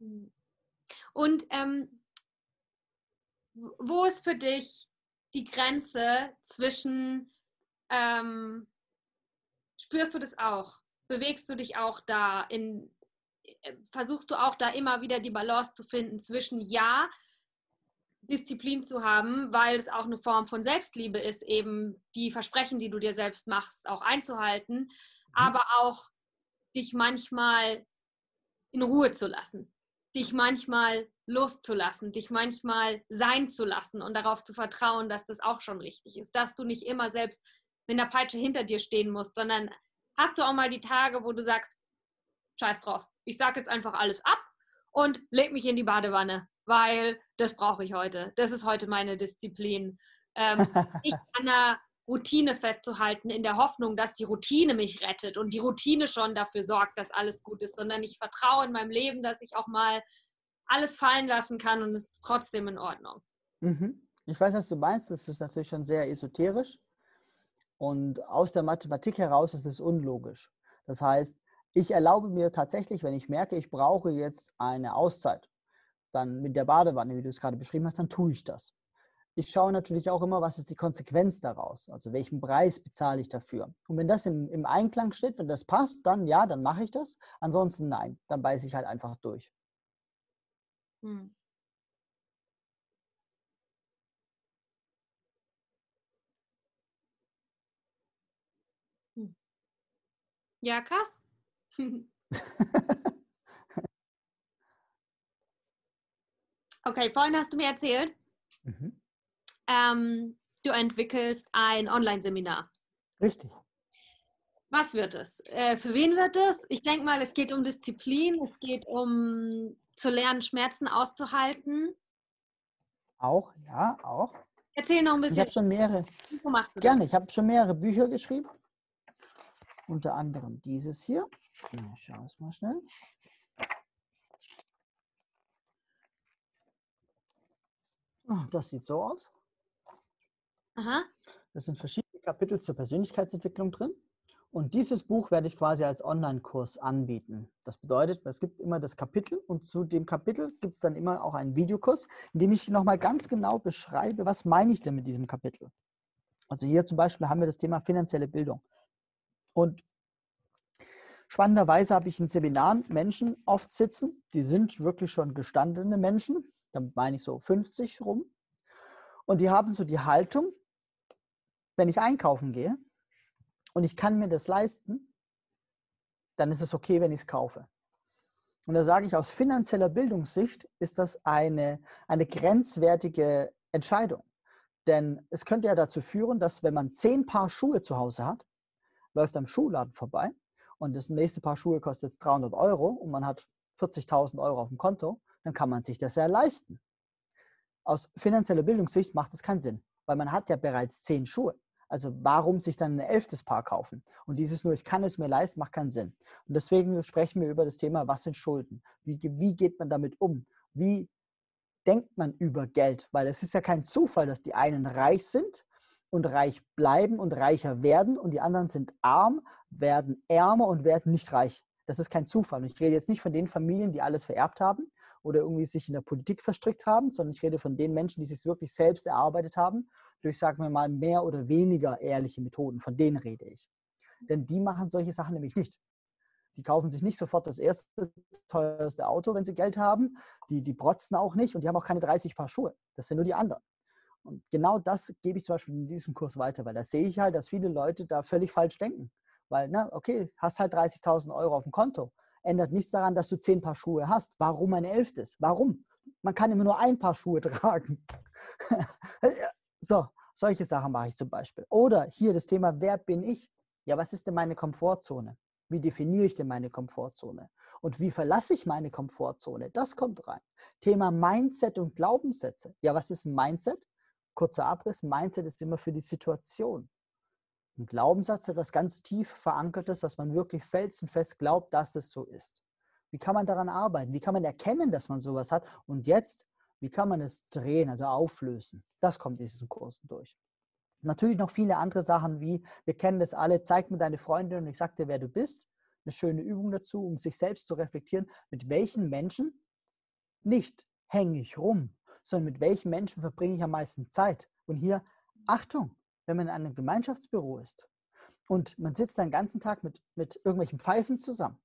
Hm. Und ähm, wo ist für dich die Grenze zwischen, ähm, spürst du das auch? Bewegst du dich auch da in, versuchst du auch da immer wieder die Balance zu finden zwischen ja, Disziplin zu haben, weil es auch eine Form von Selbstliebe ist, eben die Versprechen, die du dir selbst machst, auch einzuhalten, mhm. aber auch dich manchmal in Ruhe zu lassen, dich manchmal loszulassen, dich manchmal sein zu lassen und darauf zu vertrauen, dass das auch schon richtig ist, dass du nicht immer selbst mit der Peitsche hinter dir stehen musst, sondern hast du auch mal die Tage, wo du sagst, scheiß drauf, ich sage jetzt einfach alles ab und leg mich in die Badewanne, weil das brauche ich heute. Das ist heute meine Disziplin. Ähm, ich an der Routine festzuhalten, in der Hoffnung, dass die Routine mich rettet und die Routine schon dafür sorgt, dass alles gut ist, sondern ich vertraue in meinem Leben, dass ich auch mal alles fallen lassen kann und es ist trotzdem in Ordnung.
Mhm. Ich weiß, was du meinst. Das ist natürlich schon sehr esoterisch. Und aus der Mathematik heraus ist es unlogisch. Das heißt, ich erlaube mir tatsächlich, wenn ich merke, ich brauche jetzt eine Auszeit, dann mit der Badewanne, wie du es gerade beschrieben hast, dann tue ich das. Ich schaue natürlich auch immer, was ist die Konsequenz daraus? Also welchen Preis bezahle ich dafür? Und wenn das im, im Einklang steht, wenn das passt, dann ja, dann mache ich das. Ansonsten nein, dann beiße ich halt einfach durch. Hm.
hm. Ja, krass. okay, vorhin hast du mir erzählt, mhm. ähm, du entwickelst ein Online-Seminar.
Richtig.
Was wird es? Äh, für wen wird es? Ich denke mal, es geht um Disziplin, es geht um zu lernen, Schmerzen auszuhalten.
Auch, ja, auch.
Erzähl noch ein bisschen.
Ich habe schon mehrere. Gerne, ich habe schon mehrere Bücher geschrieben. Unter anderem dieses hier. Ich schaue es mal schnell. Ah, das sieht so aus.
Aha.
Das sind verschiedene Kapitel zur Persönlichkeitsentwicklung drin. Und dieses Buch werde ich quasi als Online-Kurs anbieten. Das bedeutet, es gibt immer das Kapitel und zu dem Kapitel gibt es dann immer auch einen Videokurs, in dem ich nochmal ganz genau beschreibe, was meine ich denn mit diesem Kapitel. Also hier zum Beispiel haben wir das Thema finanzielle Bildung. Und spannenderweise habe ich in Seminaren Menschen oft sitzen, die sind wirklich schon gestandene Menschen, damit meine ich so 50 rum. Und die haben so die Haltung, wenn ich einkaufen gehe, und ich kann mir das leisten, dann ist es okay, wenn ich es kaufe. Und da sage ich, aus finanzieller Bildungssicht ist das eine, eine grenzwertige Entscheidung. Denn es könnte ja dazu führen, dass wenn man zehn Paar Schuhe zu Hause hat, läuft am Schuhladen vorbei und das nächste Paar Schuhe kostet jetzt 300 Euro und man hat 40.000 Euro auf dem Konto, dann kann man sich das ja leisten. Aus finanzieller Bildungssicht macht es keinen Sinn, weil man hat ja bereits zehn Schuhe. Also warum sich dann ein elftes Paar kaufen? Und dieses nur, ich kann es mir leisten, macht keinen Sinn. Und deswegen sprechen wir über das Thema, was sind Schulden? Wie, wie geht man damit um? Wie denkt man über Geld? Weil es ist ja kein Zufall, dass die einen reich sind und reich bleiben und reicher werden und die anderen sind arm, werden ärmer und werden nicht reich. Das ist kein Zufall. Und ich rede jetzt nicht von den Familien, die alles vererbt haben oder irgendwie sich in der Politik verstrickt haben, sondern ich rede von den Menschen, die sich wirklich selbst erarbeitet haben, durch, sagen wir mal, mehr oder weniger ehrliche Methoden. Von denen rede ich. Denn die machen solche Sachen nämlich nicht. Die kaufen sich nicht sofort das erste, teuerste Auto, wenn sie Geld haben. Die, die protzen auch nicht und die haben auch keine 30 Paar Schuhe. Das sind nur die anderen. Und genau das gebe ich zum Beispiel in diesem Kurs weiter, weil da sehe ich halt, dass viele Leute da völlig falsch denken. Weil, na, okay, hast halt 30.000 Euro auf dem Konto. Ändert nichts daran, dass du zehn Paar Schuhe hast. Warum ein elftes? Warum? Man kann immer nur ein Paar Schuhe tragen. so, solche Sachen mache ich zum Beispiel. Oder hier das Thema, wer bin ich? Ja, was ist denn meine Komfortzone? Wie definiere ich denn meine Komfortzone? Und wie verlasse ich meine Komfortzone? Das kommt rein. Thema Mindset und Glaubenssätze. Ja, was ist ein Mindset? Kurzer Abriss. Mindset ist immer für die Situation ein Glaubenssatz, etwas ganz tief verankertes, was man wirklich felsenfest glaubt, dass es so ist. Wie kann man daran arbeiten? Wie kann man erkennen, dass man sowas hat? Und jetzt, wie kann man es drehen, also auflösen? Das kommt in diesen Kursen durch. Natürlich noch viele andere Sachen wie, wir kennen das alle, zeig mir deine Freundin und ich sag dir, wer du bist. Eine schöne Übung dazu, um sich selbst zu reflektieren, mit welchen Menschen nicht hänge ich rum, sondern mit welchen Menschen verbringe ich am meisten Zeit. Und hier, Achtung, wenn man in einem Gemeinschaftsbüro ist und man sitzt den ganzen Tag mit, mit irgendwelchen Pfeifen zusammen,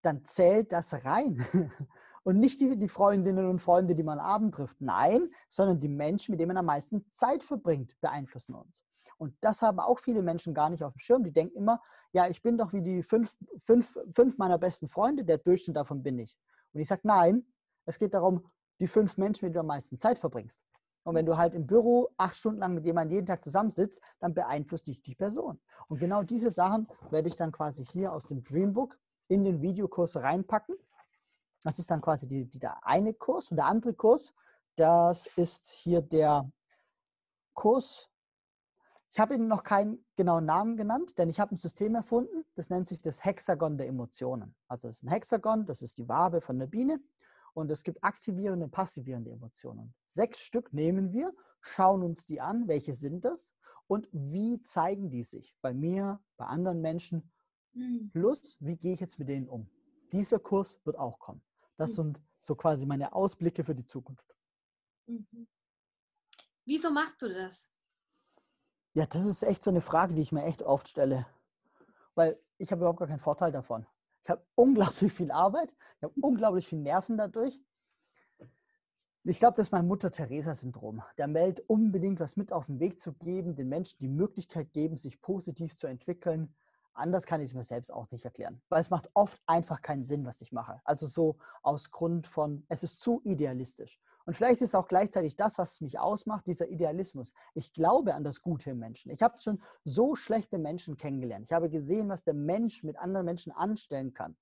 dann zählt das rein. Und nicht die, die Freundinnen und Freunde, die man Abend trifft. Nein, sondern die Menschen, mit denen man am meisten Zeit verbringt, beeinflussen uns. Und das haben auch viele Menschen gar nicht auf dem Schirm. Die denken immer, ja, ich bin doch wie die fünf, fünf, fünf meiner besten Freunde, der Durchschnitt davon bin ich. Und ich sage, nein, es geht darum, die fünf Menschen, mit denen du am meisten Zeit verbringst. Und wenn du halt im Büro acht Stunden lang mit jemandem jeden Tag zusammensitzt, dann beeinflusst dich die Person. Und genau diese Sachen werde ich dann quasi hier aus dem Dreambook in den Videokurs reinpacken. Das ist dann quasi die, die, der eine Kurs. Und der andere Kurs, das ist hier der Kurs. Ich habe ihm noch keinen genauen Namen genannt, denn ich habe ein System erfunden, das nennt sich das Hexagon der Emotionen. Also es ist ein Hexagon, das ist die Wabe von der Biene. Und es gibt aktivierende und passivierende Emotionen. Sechs Stück nehmen wir, schauen uns die an, welche sind das und wie zeigen die sich bei mir, bei anderen Menschen. Mhm. Plus, wie gehe ich jetzt mit denen um? Dieser Kurs wird auch kommen. Das mhm. sind so quasi meine Ausblicke für die Zukunft.
Mhm. Wieso machst du das?
Ja, das ist echt so eine Frage, die ich mir echt oft stelle. Weil ich habe überhaupt gar keinen Vorteil davon. Ich habe unglaublich viel Arbeit, ich habe unglaublich viel Nerven dadurch. Ich glaube, das ist mein Mutter-Theresa-Syndrom. Der meldet unbedingt was mit auf den Weg zu geben, den Menschen die Möglichkeit geben, sich positiv zu entwickeln, Anders kann ich es mir selbst auch nicht erklären, weil es macht oft einfach keinen Sinn, was ich mache. Also so aus Grund von, es ist zu idealistisch. Und vielleicht ist auch gleichzeitig das, was mich ausmacht, dieser Idealismus. Ich glaube an das Gute im Menschen. Ich habe schon so schlechte Menschen kennengelernt. Ich habe gesehen, was der Mensch mit anderen Menschen anstellen kann.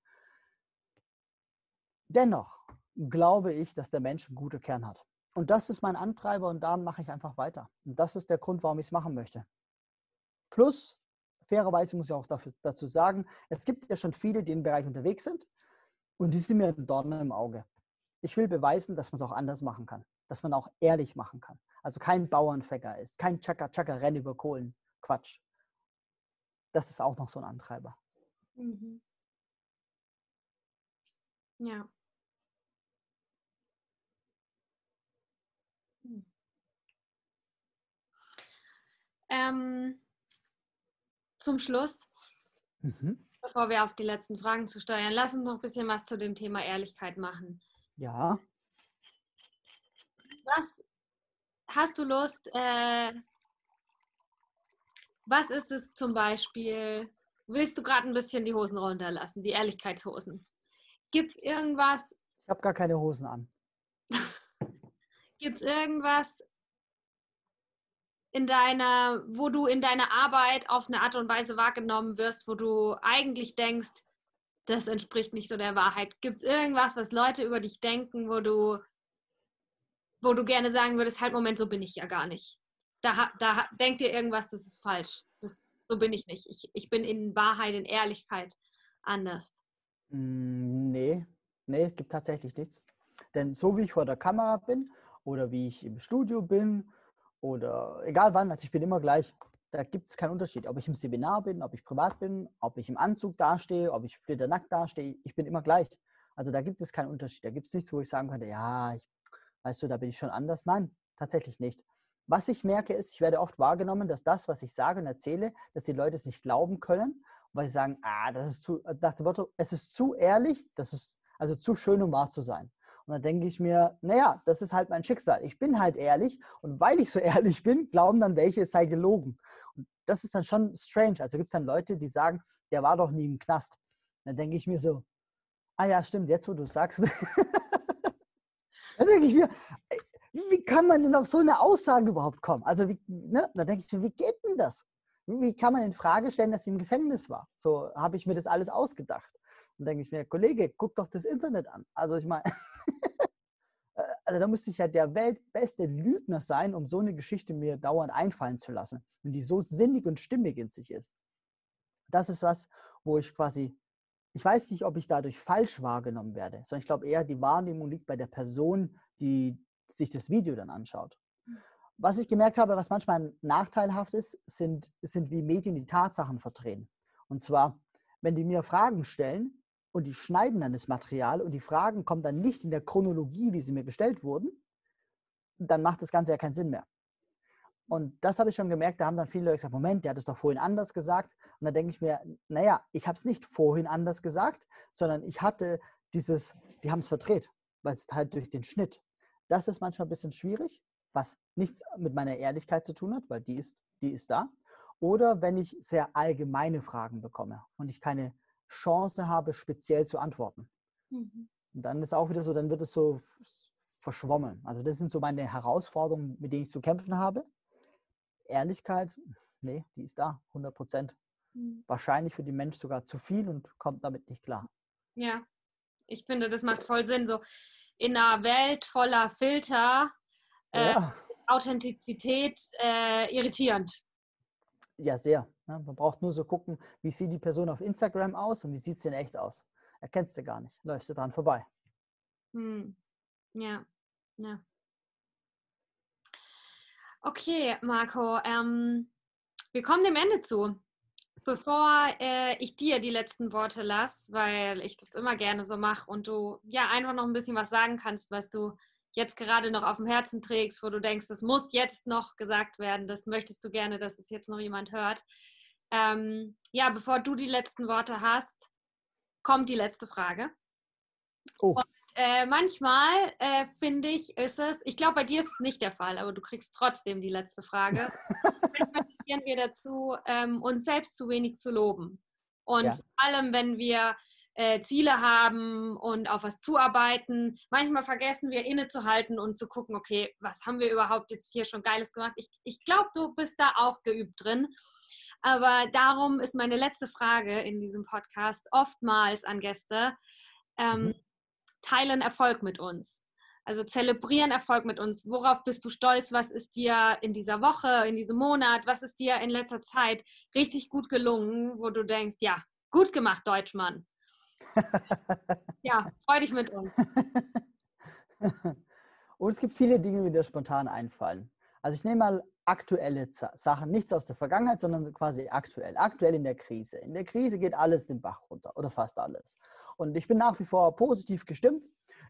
Dennoch glaube ich, dass der Mensch einen guten Kern hat. Und das ist mein Antreiber und da mache ich einfach weiter. Und das ist der Grund, warum ich es machen möchte. Plus, fairerweise muss ich auch dafür, dazu sagen, es gibt ja schon viele, die im Bereich unterwegs sind und die sind mir ein Dorn im Auge. Ich will beweisen, dass man es auch anders machen kann, dass man auch ehrlich machen kann. Also kein Bauernfäcker ist, kein Chaka-Chaka-Renn über Kohlen. Quatsch. das ist auch noch so ein Antreiber.
Mhm. Ja. Hm. Ähm, zum Schluss,
Mhm.
bevor wir auf die letzten Fragen zu steuern, lass uns noch ein bisschen was zu dem Thema Ehrlichkeit machen.
Ja,
Was hast du Lust? Äh, was ist es zum Beispiel? Willst du gerade ein bisschen die Hosen runterlassen, die Ehrlichkeitshosen? Gibt es irgendwas,
ich habe gar keine Hosen an.
Gibt es irgendwas in deiner, wo du in deiner Arbeit auf eine Art und Weise wahrgenommen wirst, wo du eigentlich denkst, das entspricht nicht so der Wahrheit? Gibt es irgendwas, was Leute über dich denken, wo du, wo du gerne sagen würdest, halt Moment, so bin ich ja gar nicht. Da, da denkt ihr irgendwas, das ist falsch. Das, so bin ich nicht. Ich, ich bin in Wahrheit, in Ehrlichkeit anders.
Mm, Nee, nee, gibt tatsächlich nichts. Denn so wie ich vor der Kamera bin oder wie ich im Studio bin oder egal wann, also ich bin immer gleich. Da gibt es keinen Unterschied. Ob ich im Seminar bin, ob ich privat bin, ob ich im Anzug dastehe, ob ich nackt dastehe, ich bin immer gleich. Also da gibt es keinen Unterschied. Da gibt es nichts, wo ich sagen könnte, ja, ich, weißt du, da bin ich schon anders. Nein, tatsächlich nicht. Was ich merke ist, ich werde oft wahrgenommen, dass das, was ich sage und erzähle, dass die Leute es nicht glauben können, weil sie sagen, ah, das ist zu, nach dem Motto, es ist zu ehrlich, das ist also zu schön, um wahr zu sein. Und dann denke ich mir, naja, das ist halt mein Schicksal. Ich bin halt ehrlich und weil ich so ehrlich bin, glauben dann welche, es sei gelogen. Das ist dann schon strange. Also gibt es dann Leute, die sagen, der war doch nie im Knast. Dann denke ich mir so, ah ja, stimmt, jetzt wo du sagst. dann denke ich mir, ey, wie kann man denn auf so eine Aussage überhaupt kommen? Also, wie, ne? da denke ich mir, wie geht denn das? Wie kann man in Frage stellen, dass sie im Gefängnis war? So habe ich mir das alles ausgedacht. Dann denke ich mir, Kollege, guck doch das Internet an. Also ich meine, also da müsste ich ja der weltbeste Lügner sein, um so eine Geschichte mir dauernd einfallen zu lassen. Und die so sinnig und stimmig in sich ist. Das ist was, wo ich quasi, ich weiß nicht, ob ich dadurch falsch wahrgenommen werde, sondern ich glaube eher, die Wahrnehmung liegt bei der Person, die sich das Video dann anschaut. Was ich gemerkt habe, was manchmal nachteilhaft ist, sind, sind wie Medien die Tatsachen verdrehen. Und zwar, wenn die mir Fragen stellen und die schneiden dann das Material und die Fragen kommen dann nicht in der Chronologie, wie sie mir gestellt wurden, dann macht das Ganze ja keinen Sinn mehr. Und das habe ich schon gemerkt, da haben dann viele Leute gesagt, Moment, der hat es doch vorhin anders gesagt. Und da denke ich mir, naja, ich habe es nicht vorhin anders gesagt, sondern ich hatte dieses, die haben es verdreht, weil es halt durch den Schnitt. Das ist manchmal ein bisschen schwierig, was nichts mit meiner Ehrlichkeit zu tun hat, weil die ist, die ist da. Oder wenn ich sehr allgemeine Fragen bekomme und ich keine Chance habe, speziell zu antworten.
Mhm.
Und dann ist auch wieder so, dann wird es so verschwommen. Also das sind so meine Herausforderungen, mit denen ich zu kämpfen habe. Ehrlichkeit, nee, die ist da, 100 Prozent.
Mhm.
Wahrscheinlich für die Mensch sogar zu viel und kommt damit nicht klar.
Ja, ich finde, das macht voll Sinn. So in einer Welt voller Filter, äh,
Ja,
Authentizität äh, irritierend.
Ja, sehr. Ja, man braucht nur so gucken, wie sieht die Person auf Instagram aus und wie sieht sie in echt aus. Erkennst du gar nicht, läufst du dran vorbei.
Hm. Ja, ja. Okay, Marco, ähm, wir kommen dem Ende zu. Bevor äh, ich dir die letzten Worte lasse, weil ich das immer gerne so mache und du ja einfach noch ein bisschen was sagen kannst, was du jetzt gerade noch auf dem Herzen trägst, wo du denkst, das muss jetzt noch gesagt werden, das möchtest du gerne, dass es jetzt noch jemand hört. Ähm, ja, bevor du die letzten Worte hast, kommt die letzte Frage.
Oh,
Äh, manchmal äh, finde ich, ist es, ich glaube, bei dir ist es nicht der Fall, aber du kriegst trotzdem die letzte Frage. manchmal tendieren wir dazu, ähm, uns selbst zu wenig zu loben. Und
Ja.
vor allem, wenn wir äh, Ziele haben und auf was zuarbeiten, manchmal vergessen wir innezuhalten und zu gucken, okay, was haben wir überhaupt jetzt hier schon Geiles gemacht? Ich, ich glaube, du bist da auch geübt drin. Aber darum ist meine letzte Frage in diesem Podcast oftmals an Gäste. Ähm,
Mhm.
Teilen Erfolg mit uns. Also zelebrieren Erfolg mit uns. Worauf bist du stolz? Was ist dir in dieser Woche, in diesem Monat, was ist dir in letzter Zeit richtig gut gelungen, wo du denkst, ja, gut gemacht, Deutschmann. Ja, freu dich mit uns.
Und es gibt viele Dinge, die mir spontan einfallen. Also ich nehme mal aktuelle Sachen, nichts aus der Vergangenheit, sondern quasi aktuell, aktuell in der Krise. In der Krise geht alles den Bach runter oder fast alles. Und ich bin nach wie vor positiv gestimmt.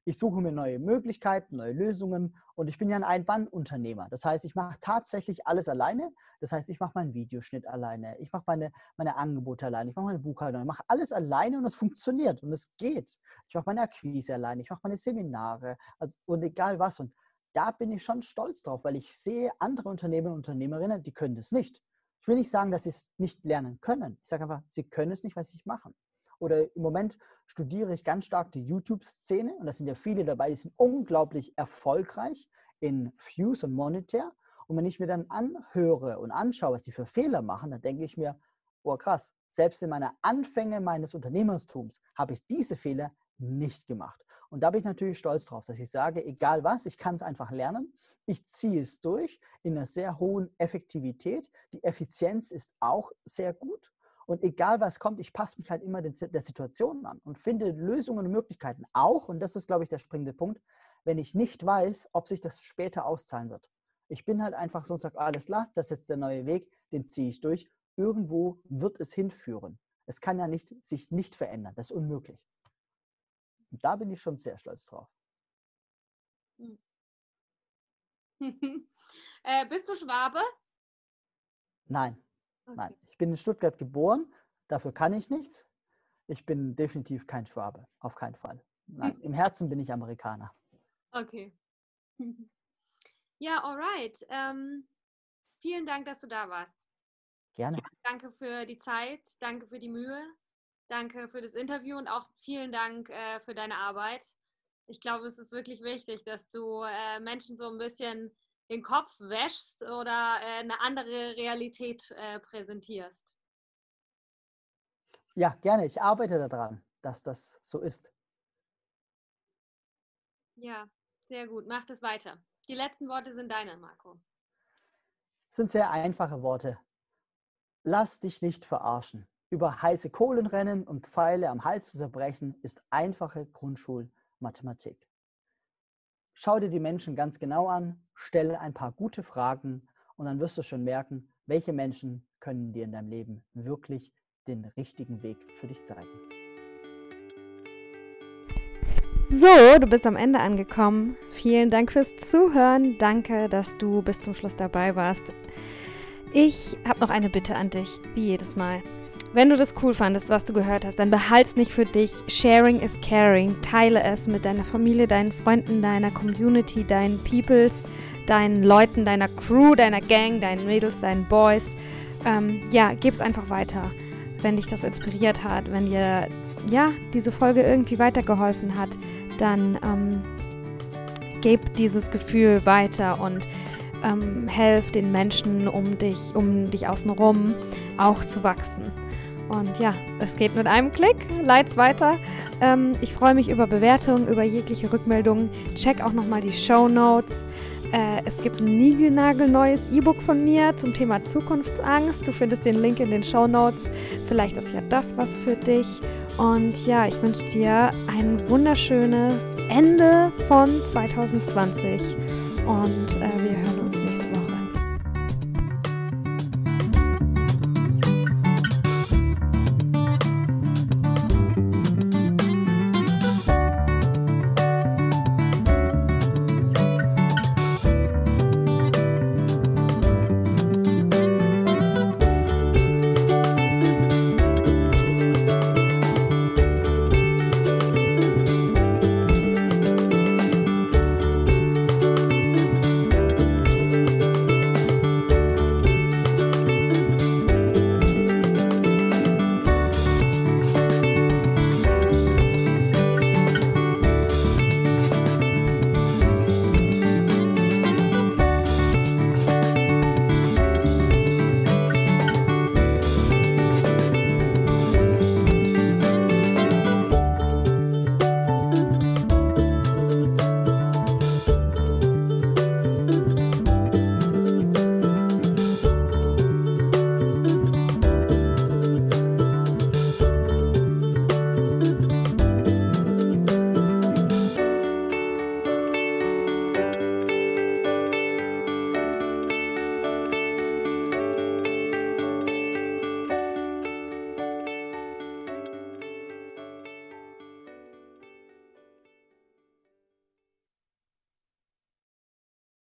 Ich suche mir neue Möglichkeiten, neue Lösungen und ich bin ja ein Einbandunternehmer. Das heißt, ich mache tatsächlich alles alleine. Das heißt, ich mache meinen Videoschnitt alleine, ich mache meine, meine Angebote alleine, ich mache meine Buchhaltung, ich mache alles alleine und es funktioniert und es geht. Ich mache meine Akquise alleine, ich mache meine Seminare also, und egal was. Und da bin ich schon stolz drauf, weil ich sehe andere Unternehmer und Unternehmerinnen, die können das nicht. Ich will nicht sagen, dass sie es nicht lernen können. Ich sage einfach, sie können es nicht, weil sie machen. Oder im Moment studiere ich ganz stark die YouTube-Szene und da sind ja viele dabei, die sind unglaublich erfolgreich in Fuse und Monetär. Und wenn ich mir dann anhöre und anschaue, was sie für Fehler machen, dann denke ich mir, oh krass, selbst in meiner Anfänge meines Unternehmertums habe ich diese Fehler nicht gemacht. Und da bin ich natürlich stolz drauf, dass ich sage, egal was, ich kann es einfach lernen. Ich ziehe es durch in einer sehr hohen Effektivität. Die Effizienz ist auch sehr gut. Und egal was kommt, ich passe mich halt immer der Situation an und finde Lösungen und Möglichkeiten. Auch, und das ist, glaube ich, der springende Punkt, wenn ich nicht weiß, ob sich das später auszahlen wird. Ich bin halt einfach so und sage, alles klar, das ist jetzt der neue Weg, den ziehe ich durch. Irgendwo wird es hinführen. Es kann ja nicht sich nicht verändern. Das ist unmöglich. Und da bin ich schon sehr stolz drauf. Hm.
äh, bist du Schwabe?
Nein, okay. nein. Ich bin in Stuttgart geboren, dafür kann ich nichts. Ich bin definitiv kein Schwabe, auf keinen Fall. Nein, im Herzen bin ich Amerikaner.
Okay. Ja, alright. Ähm, vielen Dank, dass du da warst.
Gerne.
Danke für die Zeit, danke für die Mühe. Danke für das Interview und auch vielen Dank äh, für deine Arbeit. Ich glaube, es ist wirklich wichtig, dass du äh, Menschen so ein bisschen den Kopf wäschst oder äh, eine andere Realität äh, präsentierst.
Ja, gerne. Ich arbeite daran, dass das so ist.
Ja, sehr gut. Mach das weiter. Die letzten Worte sind deine, Marco.
Das sind sehr einfache Worte. Lass dich nicht verarschen. Über heiße Kohlenrennen und Pfeile am Hals zu zerbrechen, ist einfache Grundschulmathematik. Schau dir die Menschen ganz genau an, stelle ein paar gute Fragen und dann wirst du schon merken, welche Menschen können dir in deinem Leben wirklich den richtigen Weg für dich zeigen.
So, du bist am Ende angekommen. Vielen Dank fürs Zuhören. Danke, dass du bis zum Schluss dabei warst. Ich habe noch eine Bitte an dich, wie jedes Mal. Wenn du das cool fandest, was du gehört hast, dann behalt's nicht für dich. Sharing is caring. Teile es mit deiner Familie, deinen Freunden, deiner Community, deinen Peoples, deinen Leuten, deiner Crew, deiner Gang, deinen Mädels, deinen Boys. Ähm, ja, gib's einfach weiter, wenn dich das inspiriert hat, wenn dir ja diese Folge irgendwie weitergeholfen hat, dann ähm, gib dieses Gefühl weiter und ähm, helf den Menschen um dich, um dich außenrum auch zu wachsen. Und ja, es geht mit einem Klick. Leit's weiter. Ähm, ich freue mich über Bewertungen, über jegliche Rückmeldungen. Check auch nochmal die Show Notes. Äh, es gibt ein niegelnagelneues E-Book von mir zum Thema Zukunftsangst. Du findest den Link in den Show Notes. Vielleicht ist ja das was für dich. Und ja, ich wünsche dir ein wunderschönes Ende von 2020. Und äh, wir hören uns